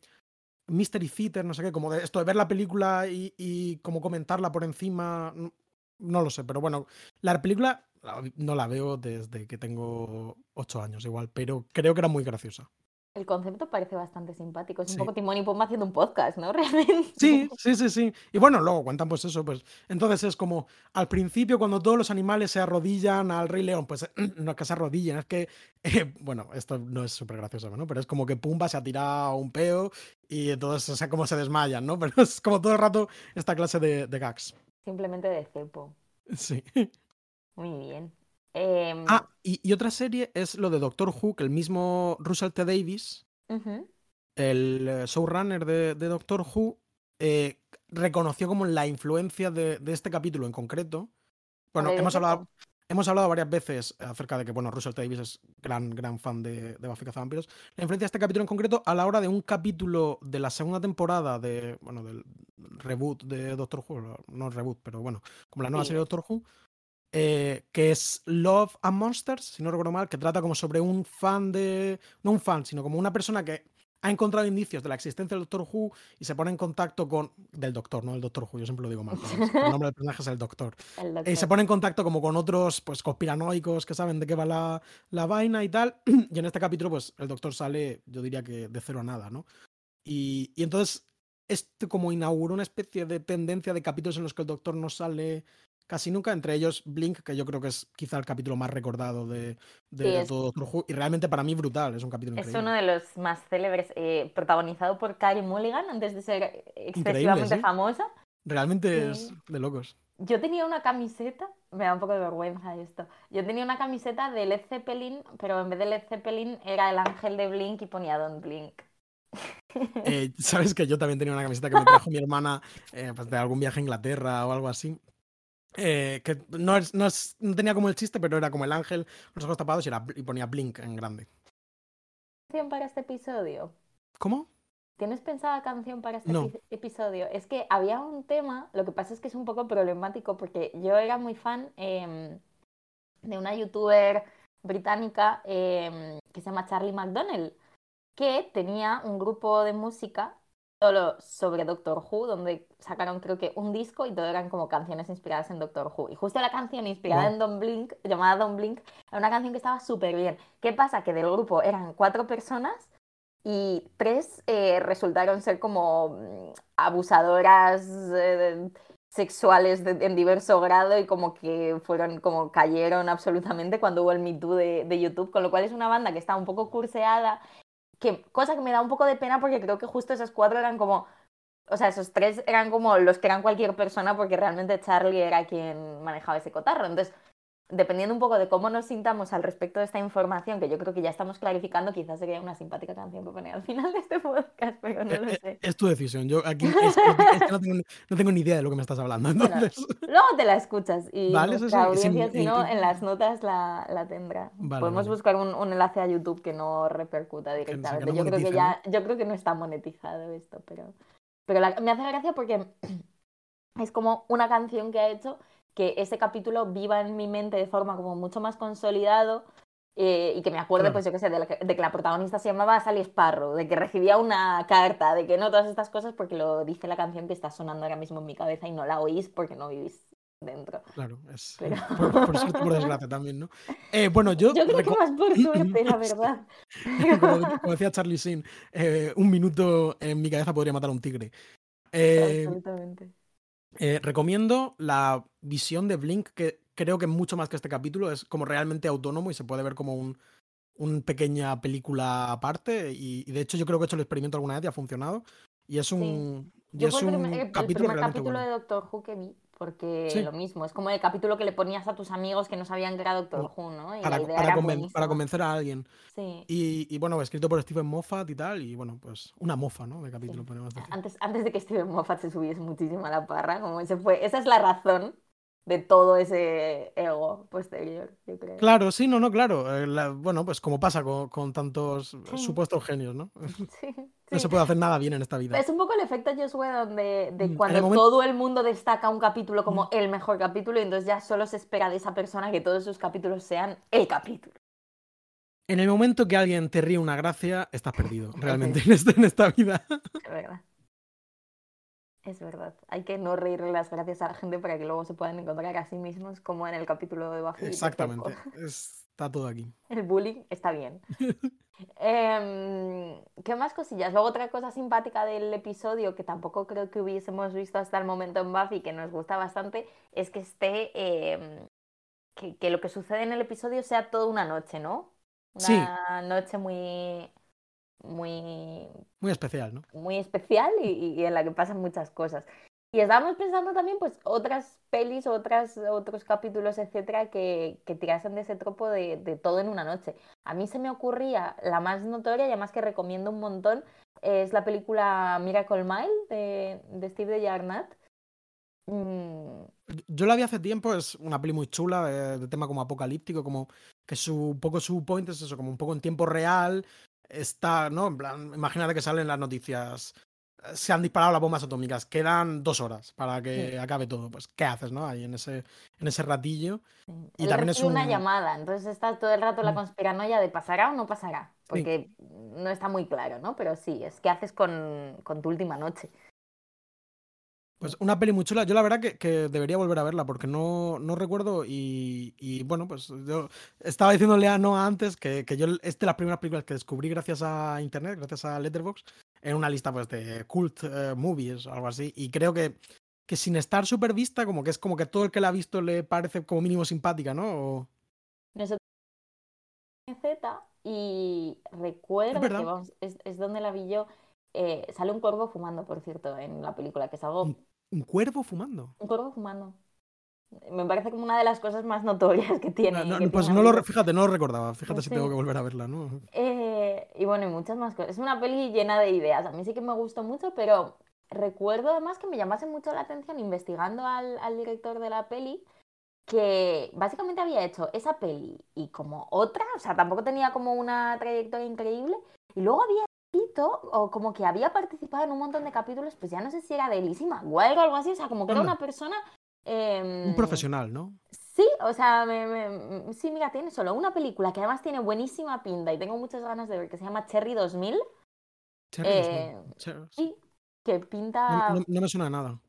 Mystery Theater, no sé qué, como de esto de ver la película y, y como comentarla por encima. No lo sé, pero bueno, la película no la veo desde que tengo ocho años igual, pero creo que era muy graciosa. El concepto parece bastante simpático. Es un poco Timón y Pumba haciendo un podcast, ¿no? *laughs* Realmente. Sí, sí, sí, sí. Y bueno, luego cuentan pues eso, pues entonces es como al principio cuando todos los animales se arrodillan al Rey León, pues *clears throat* no es que se arrodillen, es que, eh, bueno, esto no es súper gracioso, ¿no? Pero es como que Pumba se ha tirado un peo y entonces, o sea, como se desmayan, ¿no? *laughs* Pero es como todo el rato esta clase de, de gags. Simplemente de cepo. Sí. Muy bien. Em, ah, y, otra serie es lo de Doctor Who, que el mismo Russell T. Davis, el eh, showrunner de, Doctor Who, eh, reconoció como la influencia de, este capítulo en concreto. Bueno, hemos hablado, Hemos hablado varias veces acerca de que, bueno, Russell T. Davis es gran, gran fan de, de Buffy Cazavampiros. La influencia de este capítulo en concreto a la hora de un capítulo de la segunda temporada de, bueno, del reboot de Doctor Who, no reboot, pero bueno, como la nueva serie de Doctor Who, eh, que es Love and Monsters, si no recuerdo mal, que trata como sobre un fan de, no un fan, sino como una persona que ha encontrado indicios de la existencia del Doctor Who y se pone en contacto con. Del Doctor, no el Doctor Who, yo siempre lo digo mal. el nombre del personaje es el Doctor. *laughs* Y eh, se pone en contacto como con otros pues conspiranoicos que saben de qué va la, la, vaina y tal. *clears throat* Y en este capítulo, pues el Doctor sale, yo diría que de cero a nada, ¿no? Y, y entonces, este como inauguró una especie de tendencia de capítulos en los que el Doctor no sale casi nunca, entre ellos Blink, que yo creo que es quizá el capítulo más recordado de, todo Doctor Who, y realmente para mí brutal, es un capítulo increíble. Es uno de los más célebres, eh, protagonizado por Carey Mulligan, antes de ser excesivamente famosa. Realmente es de locos. Yo tenía una camiseta, me da un poco de vergüenza esto, yo tenía una camiseta de Led Zeppelin, pero en vez de Led Zeppelin era el ángel de Blink y ponía Don Blink. Eh, *laughs* Sabes que yo también tenía una camiseta que me trajo mi hermana eh, pues de algún viaje a Inglaterra o algo así. Eh, que no, es, no, tenía como el chiste, pero era como el ángel, los ojos tapados y, era, y ponía Blink en grande. ¿Canción para este episodio? ¿Cómo? ¿Tienes pensada canción para este episodio? Es que había un tema, lo que pasa es que es un poco problemático porque yo era muy fan em, de una youtuber británica em, que se llama Charlie McDonnell, que tenía un grupo de música solo sobre Doctor Who, donde sacaron creo que un disco y todo eran como canciones inspiradas en Doctor Who. Y justo la canción inspirada en Don Blink, llamada Don Blink, era una canción que estaba súper bien. ¿Qué pasa? Que del grupo eran cuatro personas y tres eh, resultaron ser como mm, abusadoras eh, sexuales en diverso grado y como que fueron, como cayeron absolutamente cuando hubo el Me Too de, de YouTube, con lo cual es una banda que está un poco curseada que, cosa que me da un poco de pena porque creo que justo esos cuatro eran como, o sea, esos tres eran como los que eran cualquier persona porque realmente Charlie era quien manejaba ese cotarro. Entonces, dependiendo un poco de cómo nos sintamos al respecto de esta información, que yo creo que ya estamos clarificando, quizás sería una simpática canción para poner al final de este podcast, pero no lo sé. Es, tu decisión. Yo aquí *laughs* no, tengo, ni idea de lo que me estás hablando. luego te la escuchas y la audiencia, si no, en las notas la, la tendrá. Podemos buscar un, un, enlace a YouTube que no repercuta directamente. yo creo que ya, yo creo que no está monetizado esto, pero, pero me hace gracia porque *clears throat* es como una canción que ha hecho que ese capítulo viva en mi mente de forma como mucho más consolidado eh, y que me acuerde, pues yo qué sé, de, que la protagonista se llamaba Sally Sparrow, de que recibía una carta, de que no, todas estas cosas porque lo dice la canción que está sonando ahora mismo en mi cabeza y no la oís porque no vivís dentro. Claro, es *laughs* por, suerte por desgracia también, ¿no? Eh, bueno, yo... *laughs* Yo creo que más por *clears throat* suerte, la verdad. *laughs* como, decía Charlie Sin, eh, un minuto en mi cabeza podría matar a un tigre. Absolutamente. Eh, recomiendo la visión de Blink, que creo que mucho más que este capítulo es como realmente autónomo y se puede ver como un, una pequeña película aparte. Y, de hecho, yo creo que he hecho el experimento alguna vez y ha funcionado. Y es un, y es un capítulo capítulo de Doctor Who que vi porque lo mismo, es como el capítulo que le ponías a tus amigos que no sabían que era Doctor Who, ¿no? para, para, convencer a alguien. Sí. Y, bueno, escrito por Steven Moffat y tal, y bueno, pues una mofa, ¿no? De capítulo, podemos decir. Antes, antes de que Steven Moffat se subiese muchísimo a la parra, como ese fue, esa es la razón de todo ese ego posterior, yo creo. Claro, sí, no, no, claro. Eh, bueno, pues como pasa con, tantos supuestos genios, ¿no? *laughs* Sí, *laughs* No se puede hacer nada bien en esta vida. Es un poco el efecto Josué donde de mm, cuando todo el mundo destaca un capítulo como mm. el mejor capítulo y entonces ya solo se espera de esa persona que todos sus capítulos sean el capítulo. En el momento que alguien te ríe una gracia, estás perdido, *laughs* realmente, en, este, en esta vida. Es verdad. Es verdad. Hay que no reírle las gracias a la gente para que luego se puedan encontrar a sí mismos, como en el capítulo de Buffy. Exactamente. *laughs* Está todo aquí. El bullying está bien. *laughs* Em, ¿Qué más cosillas? Luego otra cosa simpática del episodio que tampoco creo que hubiésemos visto hasta el momento en Buffy que nos gusta bastante es que esté em, que, lo que sucede en el episodio sea toda una noche, ¿no? Una noche muy muy... Muy especial, ¿no? Muy especial y, en la que pasan muchas cosas. Y estábamos pensando también, pues, otras pelis, otras, otros capítulos, etcétera, que, que tirasen de ese tropo de, de, todo en una noche. A mí se me ocurría la más notoria y además que recomiendo un montón, es la película Miracle Mile de, de Steve de Yarnat, Mm. Yo la vi hace tiempo, es una peli muy chula, eh, de tema como apocalíptico, como que su un poco su point es eso, como un poco en tiempo real. Está, ¿no? En plan, imagínate que salen las noticias. eh, Se han disparado las bombas atómicas, quedan dos horas para que acabe todo. Pues, ¿qué haces, no? Ahí en ese, en ese ratillo. Y Él también es una un- llamada, entonces está todo el rato la conspiranoia de pasará o no pasará, porque no está muy claro, ¿no? Pero sí, es qué haces con, con tu última noche. Pues una peli muy chula. Yo la verdad que, que debería volver a verla porque no, no recuerdo y, y, bueno, pues yo estaba diciéndole a Noah antes que, que yo es de las primeras películas que descubrí gracias a internet, gracias a Letterboxd, en una lista pues de cult eh, movies o algo así. Y creo que, que sin estar súper vista, como que es como que todo el que la ha visto le parece como mínimo simpática, ¿no? O- Nosotros Z y recuerdo que vamos, es, es donde la vi yo. Eh, sale un cuervo fumando, por cierto, en la película, que es algo. un, un cuervo fumando. Un cuervo fumando. Me parece como una de las cosas más notorias que tiene. No, no, que pues tiene no lo, fíjate, no lo recordaba. Fíjate si tengo que volver a verla, ¿no? Eh, y bueno, y muchas más cosas. Es una peli llena de ideas. A mí sí que me gustó mucho, pero recuerdo además que me llamase mucho la atención investigando al, al director de la peli, que básicamente había hecho esa peli y como otra, o sea, tampoco tenía como una trayectoria increíble, y luego había o como que había participado en un montón de capítulos, pues ya no sé si era de McGuire o algo así, o sea, como que era Anda. una persona... em, Un profesional, ¿no? Sí, o sea, me- me- sí, mira, tiene solo una película que además tiene buenísima pinta y tengo muchas ganas de ver, que se llama Cherry 2000, Cherry Eh, 2000. Cher- sí, que pinta, no- no me suena de nada.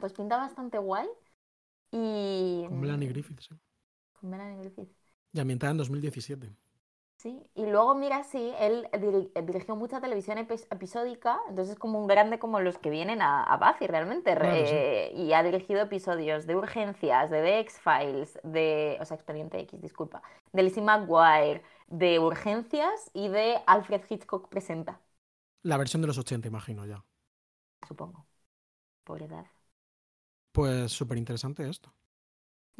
pues pinta bastante guay. Y... Con Melanie Griffith, sí. Con Melanie Griffith. Y ambientada en 2017. Sí, y luego mira, sí, él diri- dirigió mucha televisión epi- episódica, entonces es como un grande como los que vienen a, a Buffy realmente, Claro, sí. eh, y ha dirigido episodios de Urgencias, de The X-Files, de, o sea, Expediente X, disculpa, de Lizzie McGuire, de Urgencias y de Alfred Hitchcock Presenta, La versión de los 80, imagino ya. supongo, por edad. Pues súper interesante esto.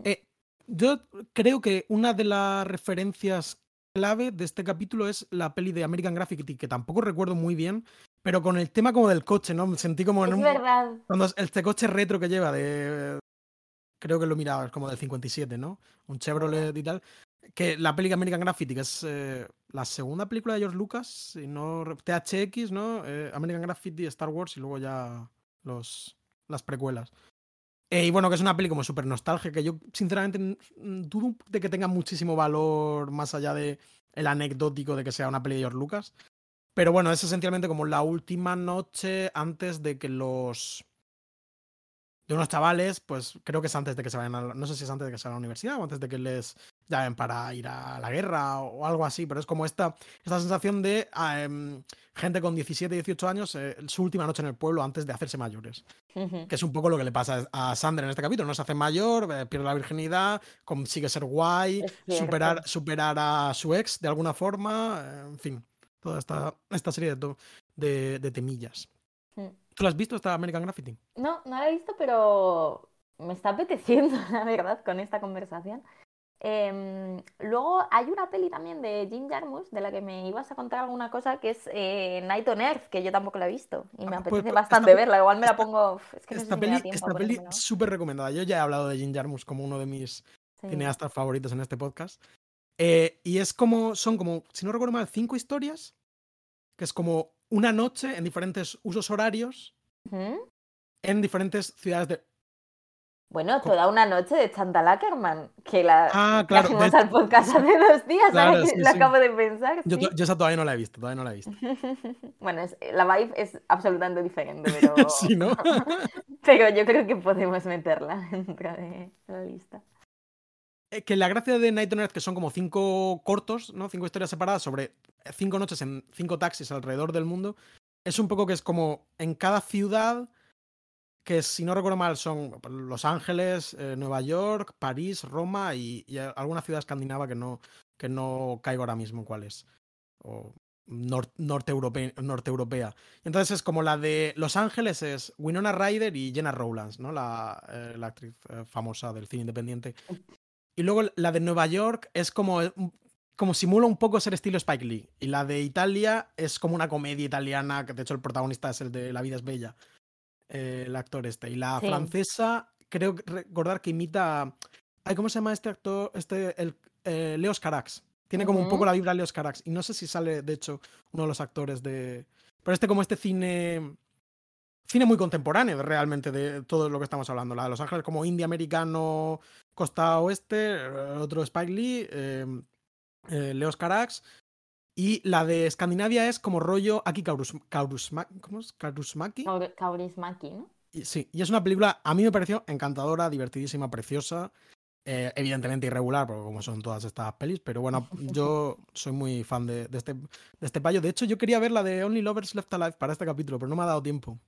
Eh, yo creo que una de las referencias clave de este capítulo es la peli de American Graffiti, que tampoco recuerdo muy bien, pero con el tema como del coche, ¿no? Me sentí como en Es un... verdad, Cuando es- este coche retro que lleva de... Creo que lo miraba, es como del 57, ¿no? Un Chevrolet y tal. Que la peli de American Graffiti, que es eh, la segunda película de George Lucas, si no... THX, ¿no? Eh, American Graffiti, Star Wars y luego ya los, las precuelas. Eh, y bueno, que es una peli como súper nostálgica, que yo sinceramente dudo de que tenga muchísimo valor más allá de el anecdótico de que sea una peli de George Lucas. Pero bueno, es esencialmente como la última noche antes de que los. de unos chavales, pues creo que es antes de que se vayan a. la- No sé si es antes de que se vayan a la universidad o antes de que les llamen para ir a la guerra o algo así, pero es como esta, esta sensación de em, gente con 17, 18 años, eh, su última noche en el pueblo antes de hacerse mayores. Que es un poco lo que le pasa a Sander en este capítulo. No se hace mayor, eh, pierde la virginidad, consigue ser guay, superar, superar a su ex de alguna forma, en fin, toda esta, esta serie de, de, de temillas. Mm. ¿Tú la has visto esta American Graffiti? No, no la he visto, pero me está apeteciendo, *laughs* la verdad, con esta conversación. Em, luego hay una peli también de Jim Jarmusch de la que me ibas a contar alguna cosa que es eh, Night on Earth, que yo tampoco la he visto y me Ah, apetece pues, pues, bastante esta- verla. Igual me la pongo. Es que no sé esta si me da peli, a esta peli súper recomendada. Yo ya he hablado de Jim Jarmusch como uno de mis Sí. cineastas favoritos en este podcast. Eh, y es como, son como, si no recuerdo mal, cinco historias, que es como una noche en diferentes usos horarios, en diferentes ciudades de... Bueno, toda una noche de Chantal Ackerman, que la Ah, claro, trajimos de- al podcast hace *laughs* dos días, Claro, sí, sí. acabo de pensar. Yo, sí. to- yo esa todavía no la he visto, todavía no la he visto. *laughs* Bueno, es- la vibe es absolutamente diferente, pero, *laughs* Sí, ¿no? pero yo creo que podemos meterla dentro de la lista. Eh, que la gracia de Night on Earth, que son como cinco cortos, ¿no? Cinco historias separadas sobre cinco noches en cinco taxis alrededor del mundo, es un poco que es como en cada ciudad, que si no recuerdo mal son Los Ángeles, eh, Nueva York, París, Roma y, y alguna ciudad escandinava que no, que no caigo ahora mismo cuál es. O nor- norte, europe- norte europea. Entonces es como la de Los Ángeles es Winona Ryder y Jenna Rowlands, ¿no? La, eh, la actriz eh, famosa del cine independiente. Y luego la de Nueva York es como, como simula un poco ser estilo Spike Lee. Y la de Italia es como una comedia italiana, que de hecho el protagonista es el de La vida es bella. Eh, el actor este. Y la francesa, creo recordar que imita. ¿Cómo se llama este actor? Este, el, eh, Leos Carax. Tiene como un poco la vibra de Leos Carax. Y no sé si sale, de hecho, uno de los actores de. Pero este, como este cine. Cine muy contemporáneo, realmente, de todo lo que estamos hablando. La de Los Ángeles, como indie americano, costa oeste. Otro Spike Lee. Eh, Leos Carax. Y la de Escandinavia es como rollo Aki Kaurusmaki. ¿Cómo es? Kaurusmaki. Kaurismaki, ¿no? Y, sí, y es una película, a mí me pareció encantadora, divertidísima, preciosa. Eh, evidentemente irregular, porque como son todas estas pelis, pero bueno, *laughs* yo soy muy fan de, este, de este payo. De hecho, yo quería ver la de Only Lovers Left Alive para este capítulo, pero no me ha dado tiempo.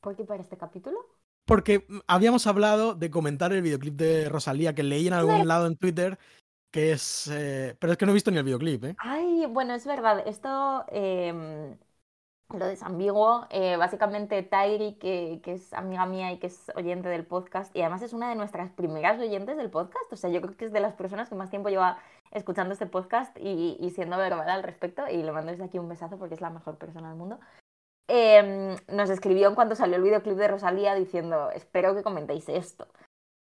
¿Por qué para este capítulo? Porque habíamos hablado de comentar el videoclip de Rosalía que leí en algún lado en Twitter que es... Eh, pero es que no he visto ni el videoclip, ¿eh? Ay, bueno, es verdad. Esto, em, lo desambiguo. Eh, básicamente Tairi, que, que, es amiga mía y que es oyente del podcast, y además es una de nuestras primeras oyentes del podcast. O sea, yo creo que es de las personas que más tiempo lleva escuchando este podcast y, y siendo verbal al respecto. Y le mando desde aquí un besazo porque es la mejor persona del mundo. Em, nos escribió en cuanto salió el videoclip de Rosalía diciendo, espero que comentéis esto.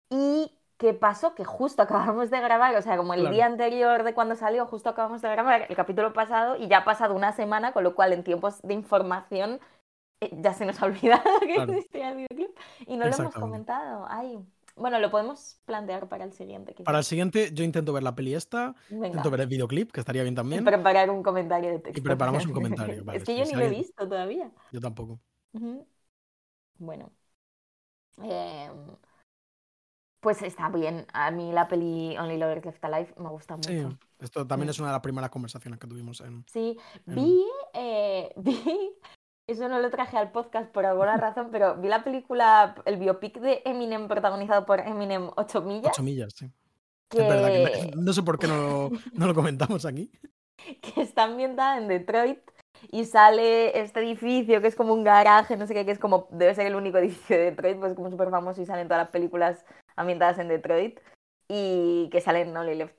Y ¿Qué pasó? Que justo *laughs* acabamos de grabar, o sea, como el día anterior de cuando salió, justo acabamos de grabar el capítulo pasado y ya ha pasado una semana, con lo cual en tiempos de información eh, ya se nos ha *laughs* olvidado que existía el videoclip y no lo hemos comentado. Ay, bueno, lo podemos plantear para el siguiente. Para el siguiente, yo intento ver la peli esta, intento ver el videoclip, que estaría bien también. Y preparar un comentario de texto. Y preparamos un *laughs* comentario. es que yo ni lo he visto todavía. Yo tampoco. Bueno. Eh, pues está bien. A mí la peli Only Lovers Left Alive me gusta mucho. Sí, esto también es una de las primeras conversaciones que tuvimos en. Sí, vi, eh, *laughs* vi. Eso no lo traje al podcast por alguna *laughs* razón, pero vi la película, el biopic de Eminem protagonizado por Eminem 8 millas. 8 millas, sí. Es verdad que *laughs* no, sé por qué no, no lo comentamos aquí. que está ambientada en Detroit y sale este edificio que es como un garaje, no sé qué, que es como, debe ser el único edificio de Detroit, pues como súper famoso y salen todas las películas ambientadas en Detroit y que salen Only, Left,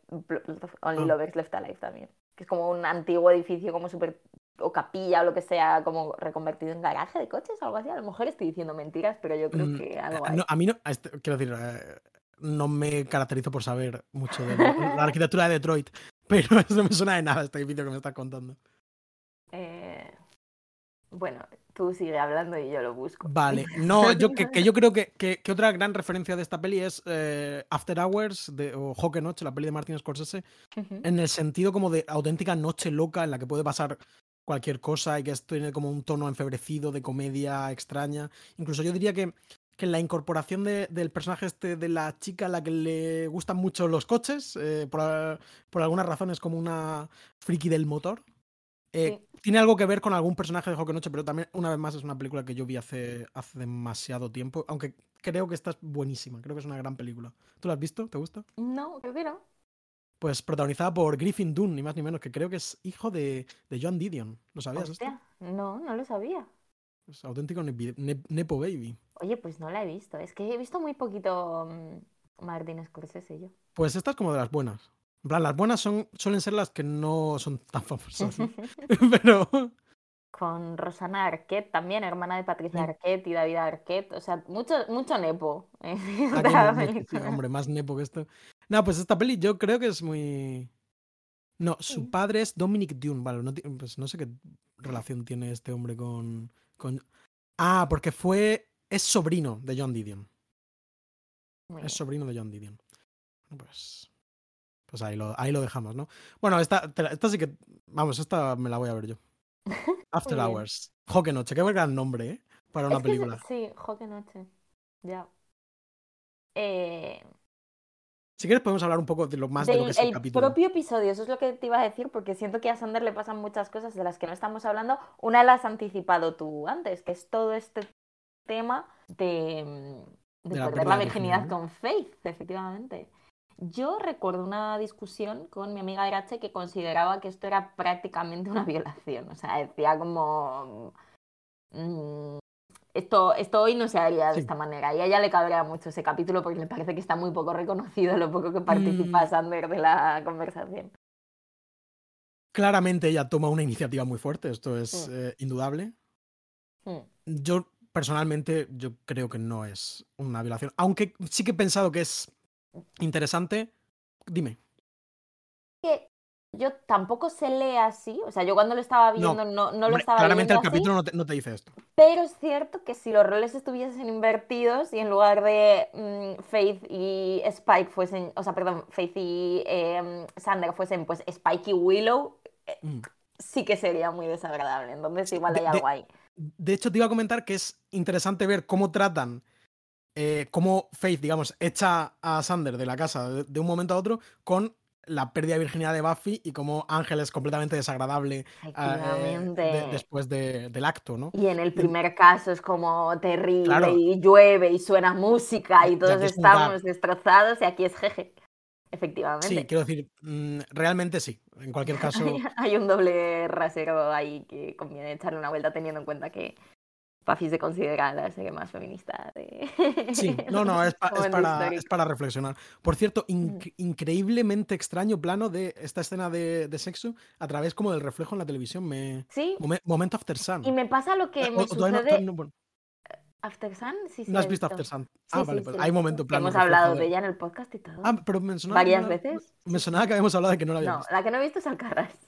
Only ah. Lovers Left Alive también, que es como un antiguo edificio como súper o capilla o lo que sea, como reconvertido en garaje de coches, algo así. A lo mejor estoy diciendo mentiras, pero yo creo mm, que algo hay. a mí no, este, quiero decir, eh, no me caracterizo por saber mucho de la arquitectura de Detroit, *laughs* pero eso no me suena de nada este edificio que me estás contando. Eh, bueno, tú sigue hablando y yo lo busco. Vale, *laughs* no, yo que, yo creo que, que, otra gran referencia de esta peli es eh, After Hours de, o Hockey Noche, la peli de Martin Scorsese, en el sentido como de auténtica noche loca en la que puede pasar cualquier cosa y que esto tiene como un tono enfebrecido de comedia extraña. Incluso yo diría que, que la incorporación de, del personaje este de la chica a la que le gustan mucho los coches, eh, por, por algunas razones como una friki del motor, eh, tiene algo que ver con algún personaje de Hockey Noche, pero también, una vez más, es una película que yo vi hace, hace demasiado tiempo. Aunque creo que esta es buenísima. Creo que es una gran película. ¿Tú la has visto? ¿Te gusta? No, creo que no. Pues protagonizada por Griffin Dunn, ni más ni menos, que creo que es hijo de, de John Didion. ¿Lo sabías esto? No, no lo sabía. Es auténtico Nepo Baby. Oye, pues no la he visto. Es que he visto muy poquito mm, Martin Scorsese yo. Pues esta es como de las buenas las buenas son, suelen ser las que no son tan famosas. *laughs* Pero. Con Rosana Arquette también, hermana de Patricia Arquette y David Arquette. O sea, mucho, mucho nepo. Ah, *laughs* hombre, más nepo que esto. No, pues esta peli yo creo que es muy. No, su padre es Dominic Dune. Vale, no, pues no sé qué relación tiene este hombre con, con. Ah, porque fue. Es sobrino de John Didion. Es sobrino de John Didion. Pues. Pues ahí lo, ahí lo dejamos, ¿no? Bueno, esta, esta sí que. Vamos, esta me la voy a ver yo. *laughs* After Hours. Joque Noche, qué gran nombre, ¿eh? Para una película. sí, Joque Noche. Ya. Eh... Si quieres podemos hablar un poco de lo más de lo que es el, el propio episodio, eso es lo que te iba a decir, porque siento que a Sander le pasan muchas cosas de las que no estamos hablando. Una las has anticipado tú antes, que es todo este tema de, de, perder la, virginidad con Faith, efectivamente. Yo recuerdo una discusión con mi amiga Erache que consideraba que esto era prácticamente una *laughs* violación. O sea, decía como... Mm, esto, esto hoy no se haría de esta manera. Y a ella le cabrea mucho ese capítulo porque le parece que está muy poco reconocido lo poco que participa mm. Sander de la conversación. Claramente ella toma una iniciativa muy fuerte, esto es mm. eh, indudable. Yo personalmente yo creo que no es una violación. Aunque sí que he pensado que es interesante. Dime. Que yo tampoco se lee así. O sea, yo cuando lo estaba viendo no, no, lo estaba Claramente el capítulo no, te, no, te, dice esto. Pero es cierto que si los roles estuviesen invertidos y en lugar de mm, Faith y Spike fuesen, o sea, perdón, Faith y eh, Sander fuesen pues Spike y Willow, eh, mm. sí que sería muy desagradable. Entonces igual hay algo ahí. De hecho, te iba a comentar que es interesante ver cómo tratan eh, cómo Faith, digamos, echa a Sander de la casa de, un momento a otro con la pérdida de virginidad de Buffy y cómo Ángel es completamente desagradable eh, después del acto, ¿no? Y en el primer caso es como terrible y llueve y suena música y todos estamos destrozados y aquí es jeje. Efectivamente. Sí, quiero decir, mm, realmente sí. En cualquier *laughs* caso. Hay un doble rasero ahí que conviene echarle una vuelta teniendo en cuenta que Buffy se considera la serie más feminista de... Sí, *laughs* no, no, es, para, es, para, reflexionar. Por cierto, mm. increíblemente extraño plano de esta escena de, de, sexo a través como del reflejo en la televisión. Me... Sí. momento After Sun. Y me pasa lo que eh, me sucede... After Sun, sí, sí. ¿No has visto After Sun? Ah, vale, pues hay momento plano. Hemos hablado de ella en el podcast y todo. Ah, pero me sonaba ¿Varias veces? Me sonaba que habíamos hablado de que no la había no, visto. la que no he visto es Alcarras.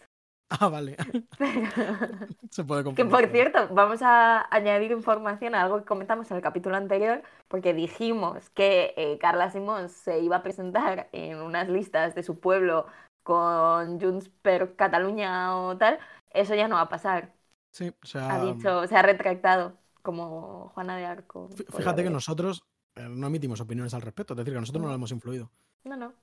Ah, vale. *laughs* Se puede Que por cierto, vamos a añadir información a algo que comentamos en el capítulo anterior, porque dijimos que eh, Carla Simón se iba a presentar en unas listas de su pueblo con Junts per Cataluña o tal. Eso ya no va a pasar. Sí, o sea... Ha dicho, se ha retractado, como Juana de Arco. Fíjate que nosotros eh, no emitimos opiniones al respecto, es decir, que nosotros no, no lo hemos influido. No, no.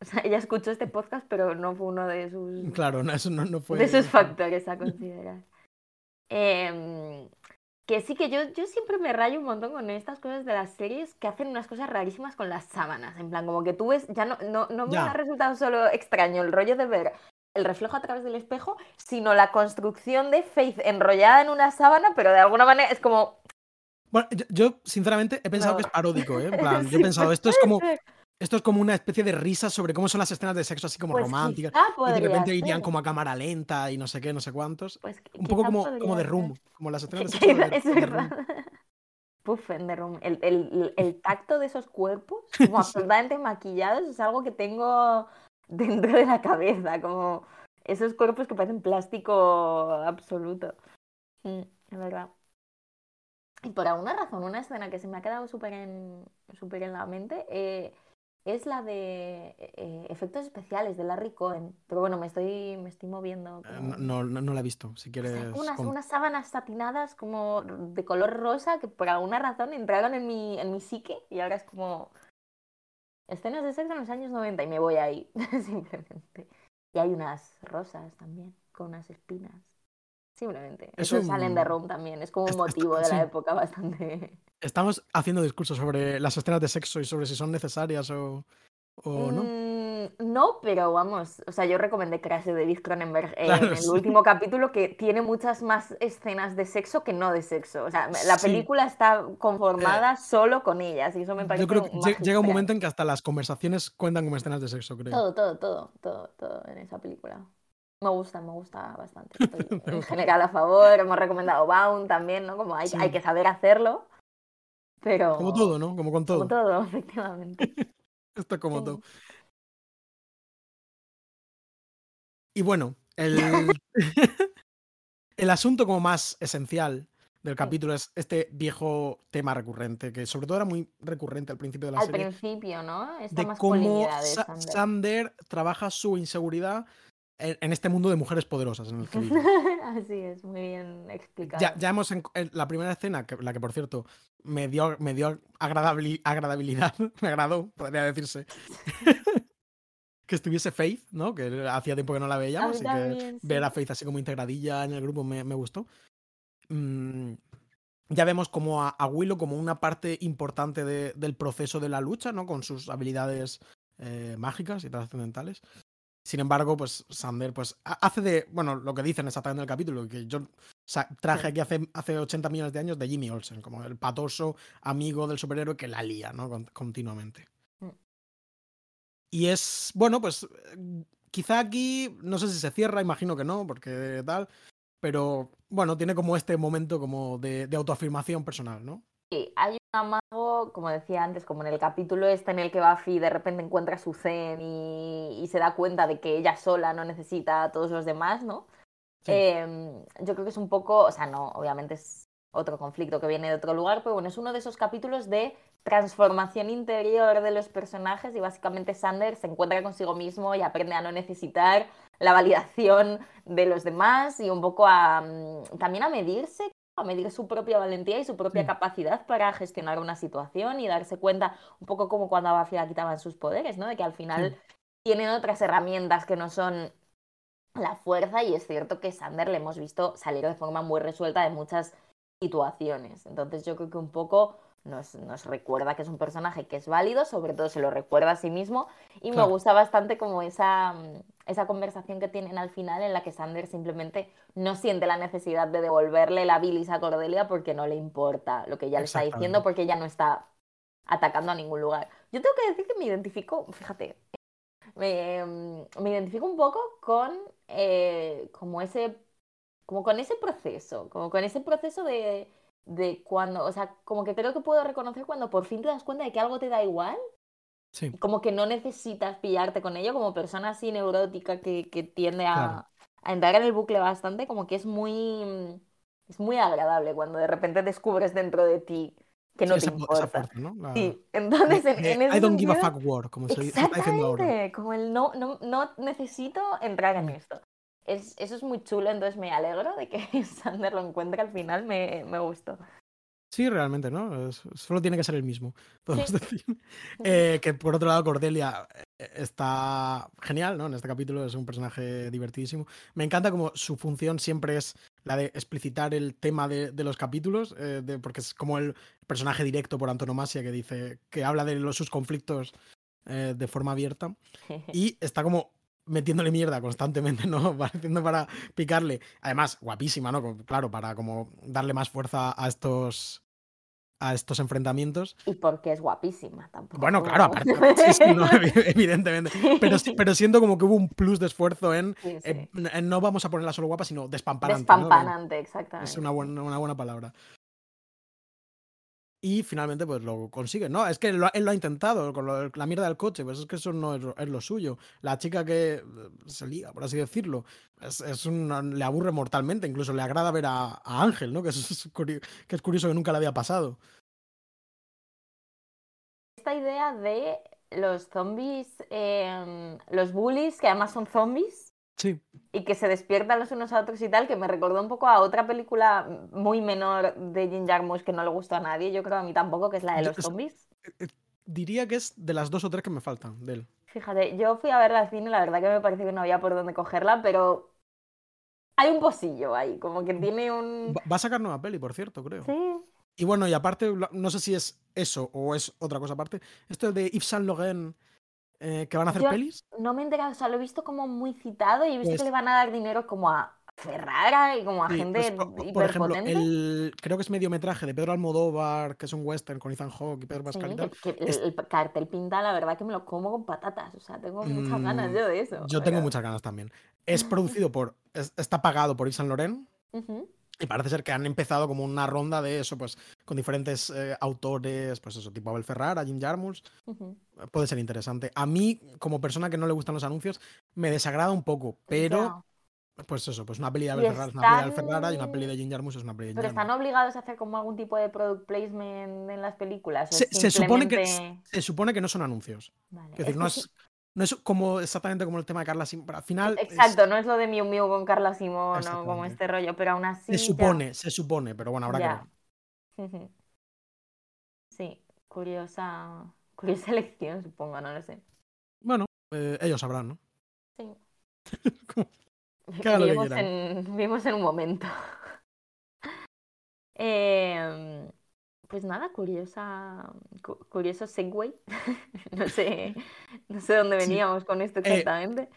O sea, ella escuchó este podcast, pero no fue uno de sus. Claro, eso no, fue. De sus factores a considerar. Em, que sí, que yo, yo siempre me rayo un montón con estas cosas de las series que hacen unas cosas rarísimas con las sábanas. En plan, como que tú ves, ya no, no, no me ha resultado solo extraño el rollo de ver el reflejo a través del espejo, sino la construcción de Faith enrollada en una sábana, pero de alguna manera es como. Bueno, yo, sinceramente he pensado que es paródico, ¿eh? En *laughs* plan, yo he pensado, esto es como esto es como una especie de risa sobre cómo son las escenas de sexo así como pues románticas. Y de repente irían como a cámara lenta y no sé qué, no sé cuántos. Pues un poco como, como de room, como las escenas de *laughs* sexo de, es verdad. Puf, *laughs* en The Room. El, el, el, tacto de esos cuerpos, como *laughs* absolutamente maquillados, es algo que tengo dentro de la cabeza. Como esos cuerpos que parecen plástico absoluto. Mm, es verdad. Y por alguna razón, una escena que se me ha quedado súper en, super en la mente. Eh, es la de eh, efectos especiales de Larry Cohen. Pero bueno, me estoy, me estoy moviendo. Eh, no, no, la he visto, si quieres. unas, unas, sábanas satinadas como de color rosa que por alguna razón entraron en mi, en mi psique y ahora es como escenas de sexo en los años 90 y me voy ahí, *laughs* simplemente. Y hay unas rosas también, con unas espinas. Simplemente. Eso salen de Rome también. Es como un motivo de la época bastante. *laughs* Estamos haciendo discursos sobre las escenas de sexo y sobre si son necesarias o, o no. Mm, no, pero vamos, o sea, yo recomendé Crash de David Cronenberg en el último capítulo que tiene muchas más escenas de sexo que no de sexo. O sea, la película está conformada eh, solo con ellas y eso me parece Yo creo que llega un momento en que hasta las conversaciones cuentan como escenas de sexo, creo. Todo, todo, todo, todo, todo en esa película. Me gusta, me gusta bastante. *laughs* en general a favor. Hemos recomendado Bound también, ¿no? Como hay, hay que saber hacerlo. Pero. Como todo, ¿no? Como con todo. Como todo, *laughs* efectivamente. *laughs* Esto como todo. Y bueno, el, el asunto como más esencial del capítulo es este viejo tema recurrente, que sobre todo era muy recurrente al principio de la serie. Al principio, ¿no? Esta de cómo Sander trabaja su inseguridad en, este mundo de mujeres poderosas en el que *laughs* Así es, muy bien explicado. Ya, ya hemos en, la primera escena, que, la que por cierto me dio, me dio agradabilidad, *laughs* me agradó, podría decirse. *laughs* que estuviese Faith, ¿no? Que hacía tiempo que no la veíamos, así que ver a Faith así como integradilla en el grupo me, me gustó. Mm, ya vemos como a, a, Willow como una parte importante de, del proceso de la lucha, ¿no? Con sus habilidades eh, mágicas y trascendentales. Sin embargo, pues Sander pues, hace de, bueno, lo que dicen exactamente en el capítulo, que yo traje aquí hace, hace 80 millones de años de Jimmy Olsen, como el patoso amigo del superhéroe que la lía, ¿no? continuamente. Mm. Y es, bueno, pues quizá aquí, no sé si se cierra, imagino que no, porque tal, pero bueno, tiene como este momento como de, de autoafirmación personal, ¿no? Sí, hay amago, como decía antes, como en el capítulo este en el que Buffy de repente encuentra su zen y, y se da cuenta de que ella sola no necesita a todos los demás, ¿no? Sí. Eh, yo creo que es un poco, o sea, no, obviamente es otro conflicto que viene de otro lugar, pero bueno, es uno de esos capítulos de transformación interior de los personajes y básicamente Sander se encuentra consigo mismo y aprende a no necesitar la validación de los demás y un poco a mm, también a medirse a medir su propia valentía y su propia Sí. capacidad para gestionar una situación y darse cuenta, un poco como cuando a Buffy le quitaban sus poderes, ¿no? De que al final Sí. tienen otras herramientas que no son la fuerza y es cierto que Sander le hemos visto salir de forma muy resuelta de muchas situaciones. Entonces yo creo que un poco nos, nos recuerda que es un personaje que es válido, sobre todo se lo recuerda a sí mismo y me gusta bastante como esa, mm, esa conversación que tienen al final en la que Sander simplemente no siente la necesidad de devolverle la bilis a Cordelia porque no le importa lo que ella le está diciendo porque ella no está atacando a ningún lugar. Yo tengo que decir que me identifico, fíjate, me, mm, me identifico un poco con eh, como ese como con ese proceso, como con ese proceso de, de cuando, o sea, como que creo que puedo reconocer cuando por fin te das cuenta de que algo te da igual, Sí, como que no necesitas pillarte con ello, como persona así neurótica que, que tiende a, Claro. a entrar en el bucle bastante, como que es muy, es muy agradable cuando de repente descubres dentro de ti que sí, no te esa, esa importa. fuerza, ¿no? La- Sí, entonces en, en ese I don't give a sentido- fuck war, como se, está diciendo ahora. Como el no, no, no necesito entrar en Mm. esto. Es, eso es muy chulo, entonces me alegro de que *laughs* Sander lo encuentre al final, me, me gustó. Sí, realmente, ¿no? Es- solo tiene que ser el mismo, *laughs* podemos Sí. decir. *laughs* Eh, que por otro lado, Cordelia eh, está genial, ¿no? En este capítulo es un personaje divertidísimo. Me encanta como su función siempre es la de explicitar el tema de, de los capítulos, eh, de- porque es como el personaje directo por antonomasia que dice, que habla de los, sus conflictos eh, de forma abierta. Y está como metiéndole mierda constantemente, *laughs* ¿no? Pareciendo para picarle. Además, guapísima, ¿no? Claro, para como darle más fuerza a estos a estos enfrentamientos. Y porque es guapísima tampoco. Bueno, claro, aparte, sí, sí, no, *laughs* evi- evidentemente. Pero, pero siento como que hubo un plus de esfuerzo en, Sí, sí. en no vamos a ponerla solo guapa, sino despampanante. ¿no? Despampanante, exactamente. Es una buena, una buena palabra. Y finalmente, pues lo consigue. No, es que él lo ha intentado con la mierda del coche, pues es que eso no es, lo- suyo. La chica que eh, se liga, por así decirlo, es, le aburre mortalmente. Incluso le agrada ver a, Ángel, ¿no? *laughs* Que es, curioso que nunca le había pasado. Esta idea de los zombies, eh, los bullies, que además son zombies, Sí, y que se despiertan los unos a otros y tal, que me recordó un poco a otra película muy menor de Jim Jarmusch que no le gustó a nadie, yo creo a mí tampoco, que es la de los es- zombies. diría que es de las dos o tres que me faltan de él. Fíjate, yo fui a verla al cine, la verdad que me parece que no había por dónde cogerla, pero hay un pocillo ahí, como que tiene un... Va, a sacar nueva peli, por cierto, creo. Sí, Y bueno, y aparte, no sé si es eso o es otra cosa aparte. Esto de Yves Saint Laurent, eh, que van a hacer Yo- pelis. no me he enterado, o sea, lo he visto como muy citado y he visto Pues- que le van a dar dinero como a Ferrara y como a Sí, gente pues, po- por, ejemplo, el, creo que es mediometraje de Pedro Almodóvar, que es un western con Ethan Hawke y Pedro Sí, Pascal y que, tal. que el, Es- el cartel pinta, la verdad que me lo como con patatas, o sea, tengo muchas ganas Mm, yo de eso. Yo tengo muchas ganas también. Es *laughs* producido por. es- está pagado por Yves Saint Laurent. Y parece ser que han empezado como una ronda de eso, pues, con diferentes eh, autores, pues eso, tipo Abel Ferrara, Jim Jarmusch. Puede ser interesante. A mí, como persona que no le gustan los anuncios, me desagrada un poco, pero pues eso, pues una peli de Abel Ferrara es una peli de Abel Ferrara y una peli de Jim Jarmusch es una peli de Jim Pero están obligados a hacer como algún tipo de product placement en las películas. ¿o Se, supone que, se supone que no son anuncios. Vale, Es decir, es no que es, no es como exactamente como el tema de Carla Sim, pero al final es- Exacto, no es lo de Miu Miu con Carla Simón o como este rollo, pero aún así. se ya- supone, se supone, pero bueno, habrá que ver. Sí, curiosa, curiosa *laughs* elección, supongo, no lo sé. Bueno, eh, ellos sabrán, ¿no? Sí. *laughs* *laughs* Que Vivimos en, vivimos en un momento. Em, pues nada, curiosa, cu- curioso segue. *laughs* no sé, no sé dónde Sí. veníamos con esto Eh, exactamente.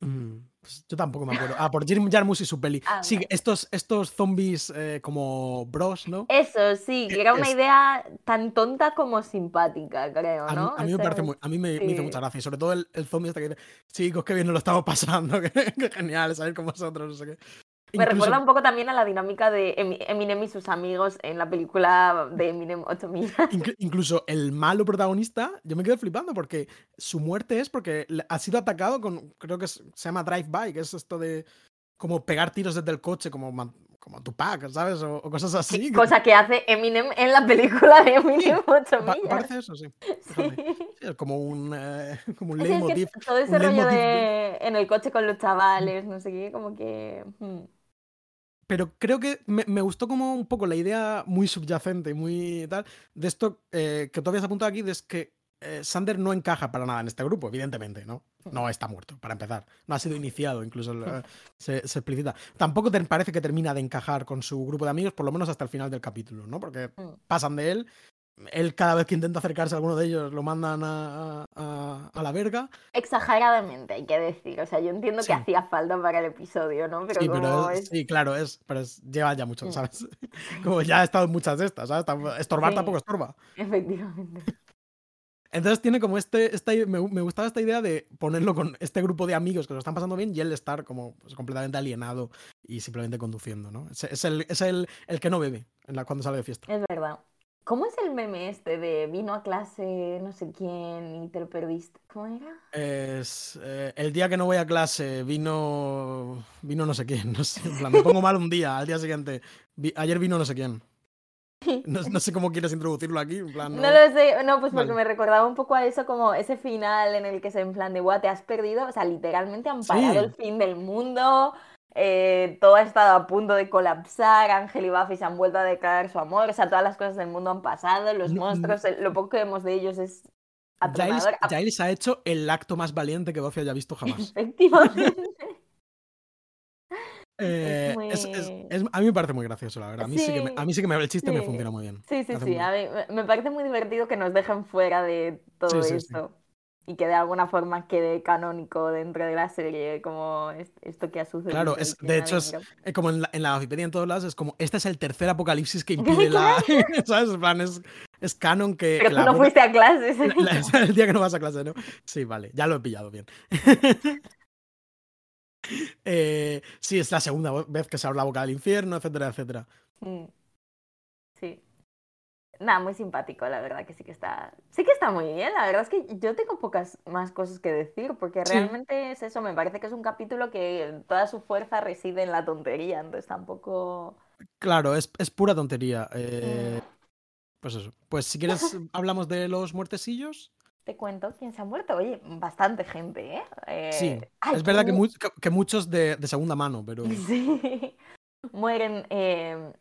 Mm, pues yo tampoco me acuerdo. Ah, por Jim Jarmusch y su peli. Ah, Sí, estos, estos zombies eh, como bros, ¿no? Eso, sí, que era una es- idea tan tonta como simpática, creo, A mí, ¿no? a mí me parece muy, a mí me, me hizo mucha gracia. Y sobre todo el, el zombie este que dice, chicos, qué bien nos lo estamos pasando, qué, *laughs* qué genial, saber con vosotros, no sé qué. Me recuerda un poco también a la dinámica de Eminem y sus amigos en la película de Eminem 8000. *laughs* incluso el malo protagonista, yo me quedo flipando porque su muerte es porque ha sido atacado con, creo que se llama drive-by, que es esto de como pegar tiros desde el coche, como como Tupac, ¿sabes? O, cosas así. cosa que hace Eminem en la película de Eminem 8000. parece eso, *laughs* sí. es como un, eh, *laughs* como un leitmotiv. todo ese rollo de en el coche con los chavales, no sé qué, como que... Hmm. Pero creo que me, gustó como un poco la idea muy subyacente, muy tal, de esto eh, que tú habías apuntado aquí, de es que eh, Sander no encaja para nada en este grupo, evidentemente, ¿no? No está muerto, para empezar. No ha sido iniciado, incluso eh, se, explicita. Tampoco te parece que termina de encajar con su grupo de amigos, por lo menos hasta el final del capítulo, ¿no? Porque mm. pasan de él. Él cada vez que intenta acercarse a alguno de ellos lo mandan a, la verga. Exageradamente, hay que decir. O sea, yo entiendo que hacía falta para el episodio, ¿no? Pero sí, pero sí, claro, es, pero lleva ya mucho, mm. ¿sabes? *laughs* Como ya ha estado en muchas de estas, ¿sabes? Estorbar tampoco estorba. Efectivamente. Entonces tiene como este, esta, me, me, gustaba esta idea de ponerlo con este grupo de amigos que lo están pasando bien y él estar como pues, completamente alienado y simplemente conduciendo, ¿no? Es, el, es el, el, que no bebe en la, cuando sale de fiesta. Es verdad. ¿Cómo es el meme este de vino a clase no sé quién y te lo perdiste? ¿Cómo era? Es eh, el día que no voy a clase vino vino no sé quién, *laughs* no sé, en plan, me pongo mal un día, al día siguiente, ayer vino no sé quién. *laughs* No, sé cómo quieres introducirlo aquí. En plan, no... lo sé, no, pues porque me recordaba un poco a eso, como ese final en el que se en plan de, guau, te has perdido, o sea, literalmente han parado el fin del mundo, eh, todo ha estado a punto de colapsar, Ángel y Buffy se han vuelto a declarar su amor, o sea, todas las cosas del mundo han pasado, los monstruos, lo poco que vemos de ellos es atronador. Giles, ha hecho el acto más valiente que Buffy haya visto jamás. *laughs* Efectivamente. Eh, a mí me parece muy gracioso, la verdad. A mí sí, que, me, a mí sí que el chiste me funciona muy bien. Sí, sí, sí. A mí, me parece muy divertido que nos dejen fuera de todo esto. Y que de alguna forma quede canónico dentro de la serie, como esto que ha sucedido. Claro, es, de hecho, es, eh, como en la, en la Wikipedia en todos lados, es como: este es el tercer apocalipsis que *laughs* impide la. *laughs* ¿Sabes? es, es canon que. Pero tú no fuiste a clases. *laughs* el día que no vas a clase, ¿no? Sí, vale, ya lo he pillado bien. Eh, sí, es la segunda vez que se abre la boca del infierno, etcétera, etcétera. Mm. Nada, muy simpático, la verdad que sí que está. Sí que está muy bien. La verdad es que yo tengo pocas más cosas que decir, porque realmente es eso. Me parece que es un capítulo que toda su fuerza reside en la tontería, entonces tampoco. Claro, es, es pura tontería. Eh, mm. Pues eso. Pues si quieres, *laughs* hablamos de los muertecillos te cuento quién se ha muerto. Oye, bastante gente, ¿eh? sí, eh, es verdad que, muchos de, segunda mano, pero... *laughs* Sí, mueren... Eh...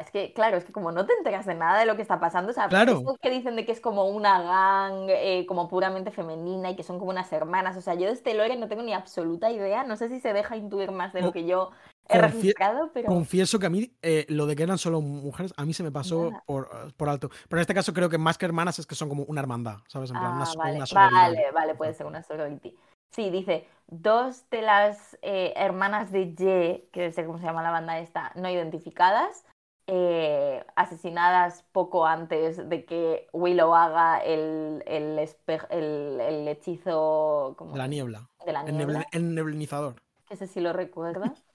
es que, claro, es que como no te enteras de nada de lo que está pasando, o sea, claro. que dicen de que es como una gang, eh, como puramente femenina y que son como unas hermanas, o sea, yo de este lore no tengo ni absoluta idea, no sé si se deja intuir más de lo que yo pero... Confieso que a mí eh, lo de que eran solo mujeres, a mí se me pasó por, por, alto. Pero en este caso creo que más que hermanas es que son como una hermandad, ¿sabes? En plan, ah, vale. vale, vale, puede ser una sorority. Sí, dice, dos de las eh, hermanas de Ye, que sé cómo se llama la banda esta, no identificadas, eh, asesinadas poco antes de que Willow haga el, el, el, hechizo... De la niebla. De la niebla. El, neblinizador. Ese sí lo recuerdas. *laughs*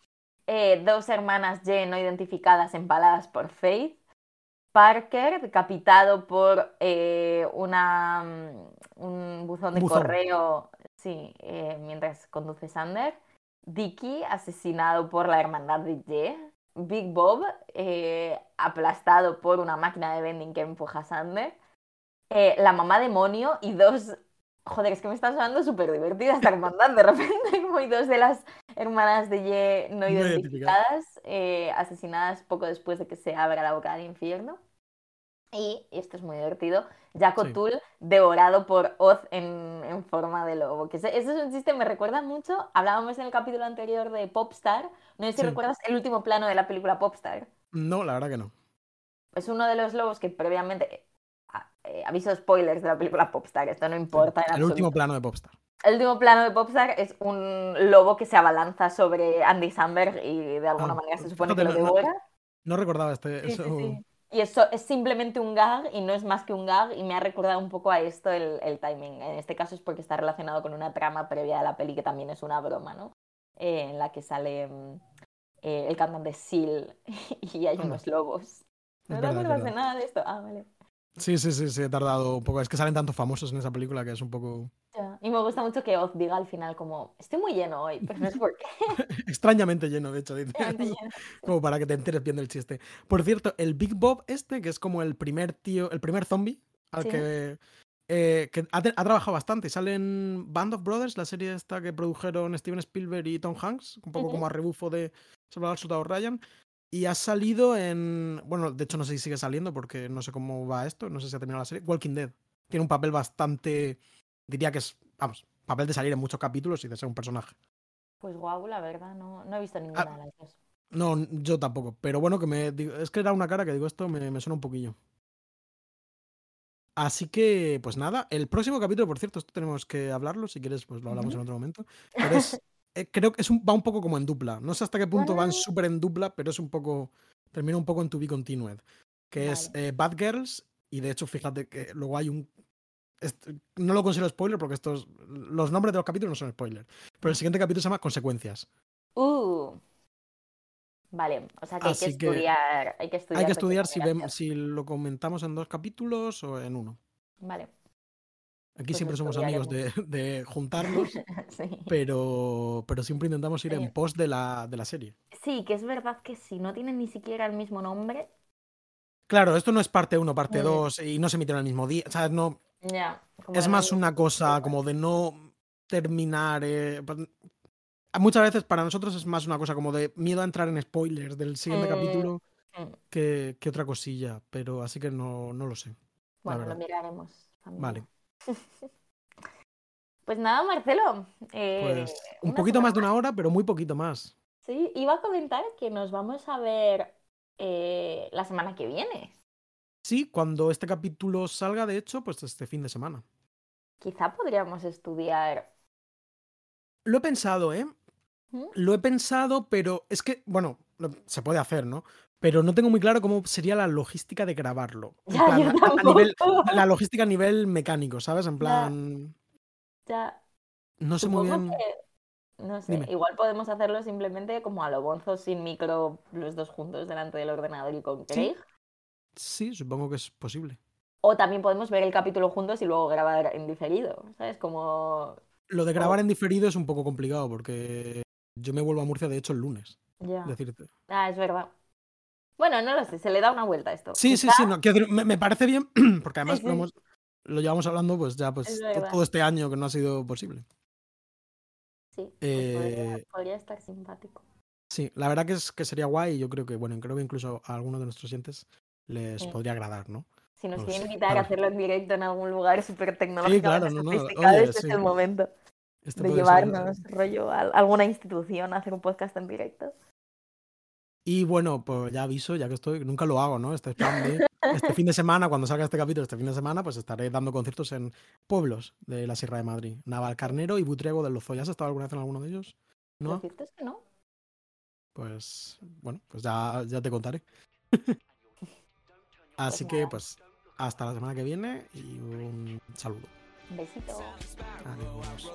Eh, dos hermanas J no identificadas empaladas por Faith, Parker decapitado por eh, una, mm, un buzón de correo sí, mientras conduce Sander, Dicky asesinado por la hermandad de J, Big Bob aplastado por una máquina de vending que empuja a Sander, la mamá demonio y dos joder, es que me está sonando súper divertida esta *laughs* hermandad. De repente, como hay dos de las hermanas de Ye no identificadas, eh, asesinadas poco después de que se abra la boca del infierno. Y, esto es muy divertido, Jack O'Toole devorado por Oz en, forma de lobo. Que eso es un chiste, me recuerda mucho. Hablábamos en el capítulo anterior de Popstar. No sé si recuerdas el último plano de la película Popstar. No, la verdad que no. Es uno de los lobos que previamente eh, aviso spoilers de la película Popstar, esto no importa. el último plano de Popstar. El último plano de Popstar es un lobo que se abalanza sobre Andy Samberg y de alguna ah, manera se supone que lo devora. No, recordaba este. eso... y eso es simplemente un gag y no es más que un gag y me ha recordado un poco a esto el, el timing. En este caso es porque está relacionado con una trama previa de la peli que también es una broma, ¿no? eh, en la que sale mm, eh, el cantante Seal *laughs* y hay unos lobos. ¿No te acuerdas de nada de esto? Ah, vale. Sí, sí, sí, sí, he tardado un poco. Es que salen tantos famosos en esa película que es un poco. Y me gusta mucho que Oz diga al final como, estoy muy lleno hoy, pero no sé por qué. *laughs* extrañamente lleno, de hecho, dice. Lleno. *laughs* Como para que te enteres bien del chiste. Por cierto, el Big Bob este, que es como el primer tío, el primer zombie al Sí. que, eh, que ha, trabajado bastante. Sale en Band of Brothers, la serie esta que produjeron Steven Spielberg y Tom Hanks, un poco como a rebufo de Salvador Soldado Ryan. Y ha salido en. Bueno, de hecho, no sé si sigue saliendo porque no sé cómo va esto, no sé si ha terminado la serie. Walking Dead. Tiene un papel bastante. Diría que es. Vamos, papel de salir en muchos capítulos y de ser un personaje. Pues guau, la verdad, no, no he visto ninguna Ah. de las dos. No, yo tampoco. Pero bueno, que me es que era una cara que digo esto me, me suena un poquillo. Así que, pues nada, el próximo capítulo, por cierto, esto tenemos que hablarlo, si quieres, pues lo hablamos en otro momento. Pero es, *laughs* creo que es un- va un poco como en dupla. No sé hasta qué punto van súper en dupla, pero es un poco, termina un poco en To Be Continued. Que es eh, Bad Girls, y de hecho, fíjate que luego hay un... no lo considero spoiler porque estos, los nombres de los capítulos no son spoiler. Pero el siguiente capítulo se llama Consecuencias. Uh. Vale, o sea que hay que estudiar. Hay que estudiar. Hay que estudiar si lo comentamos en dos capítulos o en uno. Vale. Aquí Pues siempre somos amigos de, *laughs* sí. pero, pero siempre intentamos ir Sí. en pos de la, de la serie. Sí, que es verdad que si no tienen ni siquiera el mismo nombre, Claro, esto no es parte 1, parte Mm. 2 y no se emiten el mismo día. ¿sabes? No, ya. como es más no- una cosa como de no terminar. eh, muchas veces para nosotros es más una cosa como de miedo a entrar en spoilers del siguiente Mm, capítulo mm. que, que otra cosilla, pero así que no, no lo sé. Bueno, lo miraremos. también. Vale. *laughs* Pues nada, Marcelo. eh, Pues un poquito más de una hora, pero muy poquito más. Sí, iba a comentar que nos vamos a ver eh, la semana que viene. Sí, cuando este capítulo salga, de hecho, pues este fin de semana. Quizá podríamos estudiar. Lo he pensado, ¿eh? ¿Mm? Lo he pensado, pero es que, bueno, se puede hacer, ¿no? Pero no tengo muy claro cómo sería la logística de grabarlo. Ya, plan, yo a- a tampoco. nivel- la logística a nivel mecánico, ¿sabes? En plan, Ya, no sé muy bien. que, no sé, Dime. igual podemos hacerlo simplemente como a lo bonzo, sin micro, los dos juntos delante del ordenador y con Sí. Craig. Sí, supongo que es posible. O también podemos ver el capítulo juntos y luego grabar en diferido, ¿sabes? Como... Lo de grabar en diferido es un poco complicado porque yo me vuelvo a Murcia, de hecho, el lunes. Ya. Decirte. Ah, es verdad. Bueno, no lo sé, se le da una vuelta a esto. Sí, sí, sí, no, quiero decir, me, me parece bien, *clears throat* porque además sí. Lo, hemos- lo llevamos hablando pues ya pues todo este año que no ha sido posible. Sí, pues podría, Eh, podría estar simpático. Sí, la verdad que es que sería guay y yo creo que, bueno, creo que incluso a algunos de nuestros oyentes les Sí. podría agradar, ¿no? Si nos no lo quieren invitar a hacerlo en directo en algún lugar súper tecnológicamente claro, no, este es el momento Este de ser- llevarnos rollo a alguna institución a hacer un podcast en directo. Y bueno, pues ya aviso, ya que estoy, nunca lo hago, ¿no? Este de este fin de semana, cuando salga este capítulo, este fin de semana, pues estaré dando conciertos en pueblos de la Sierra de Madrid. Navalcarnero y Butriego del Lozoya. ¿Has estado alguna vez en alguno de ellos? Lo ¿No? es que no. Pues bueno, pues ya, ya te contaré. *laughs* Así Pues que pues hasta la semana que viene y un saludo. Un besito. Adiós.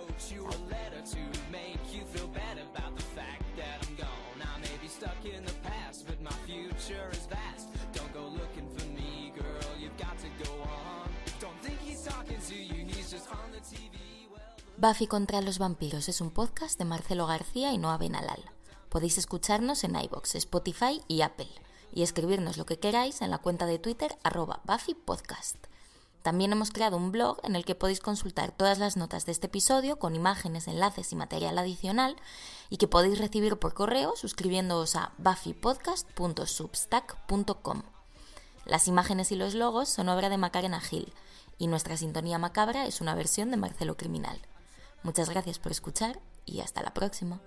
Buffy contra los vampiros es un podcast de Marcelo García y Noa Benalal. Podéis escucharnos en iBox, Spotify y Apple. Y escribirnos lo que queráis en la cuenta de Twitter arroba Buffy Podcast. También hemos creado un blog en el que podéis consultar todas las notas de este episodio con imágenes, enlaces y material adicional y que podéis recibir por correo suscribiéndoos a buffypodcast.substack.com. Las imágenes y los logos son obra de Macarena Gil y nuestra sintonía macabra es una versión de Marcelo Criminal. Muchas gracias por escuchar y hasta la próxima.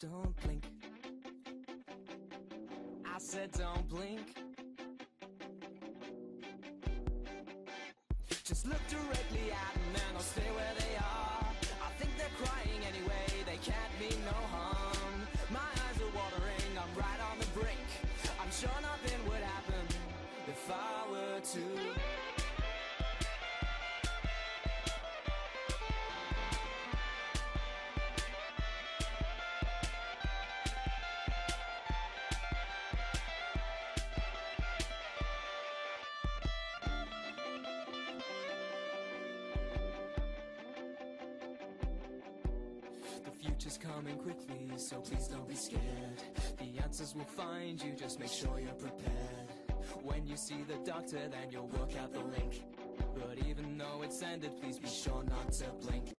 don't blink. I said don't blink. Just look directly at them and they'll stay where they are. I think they're crying anyway, they can't mean no harm. My eyes are watering, I'm right on the brink. I'm sure nothing would happen if I were to. Find you, just make sure you're prepared. When you see the doctor, then you'll work out the link. But even though it's ended, please be sure not to blink.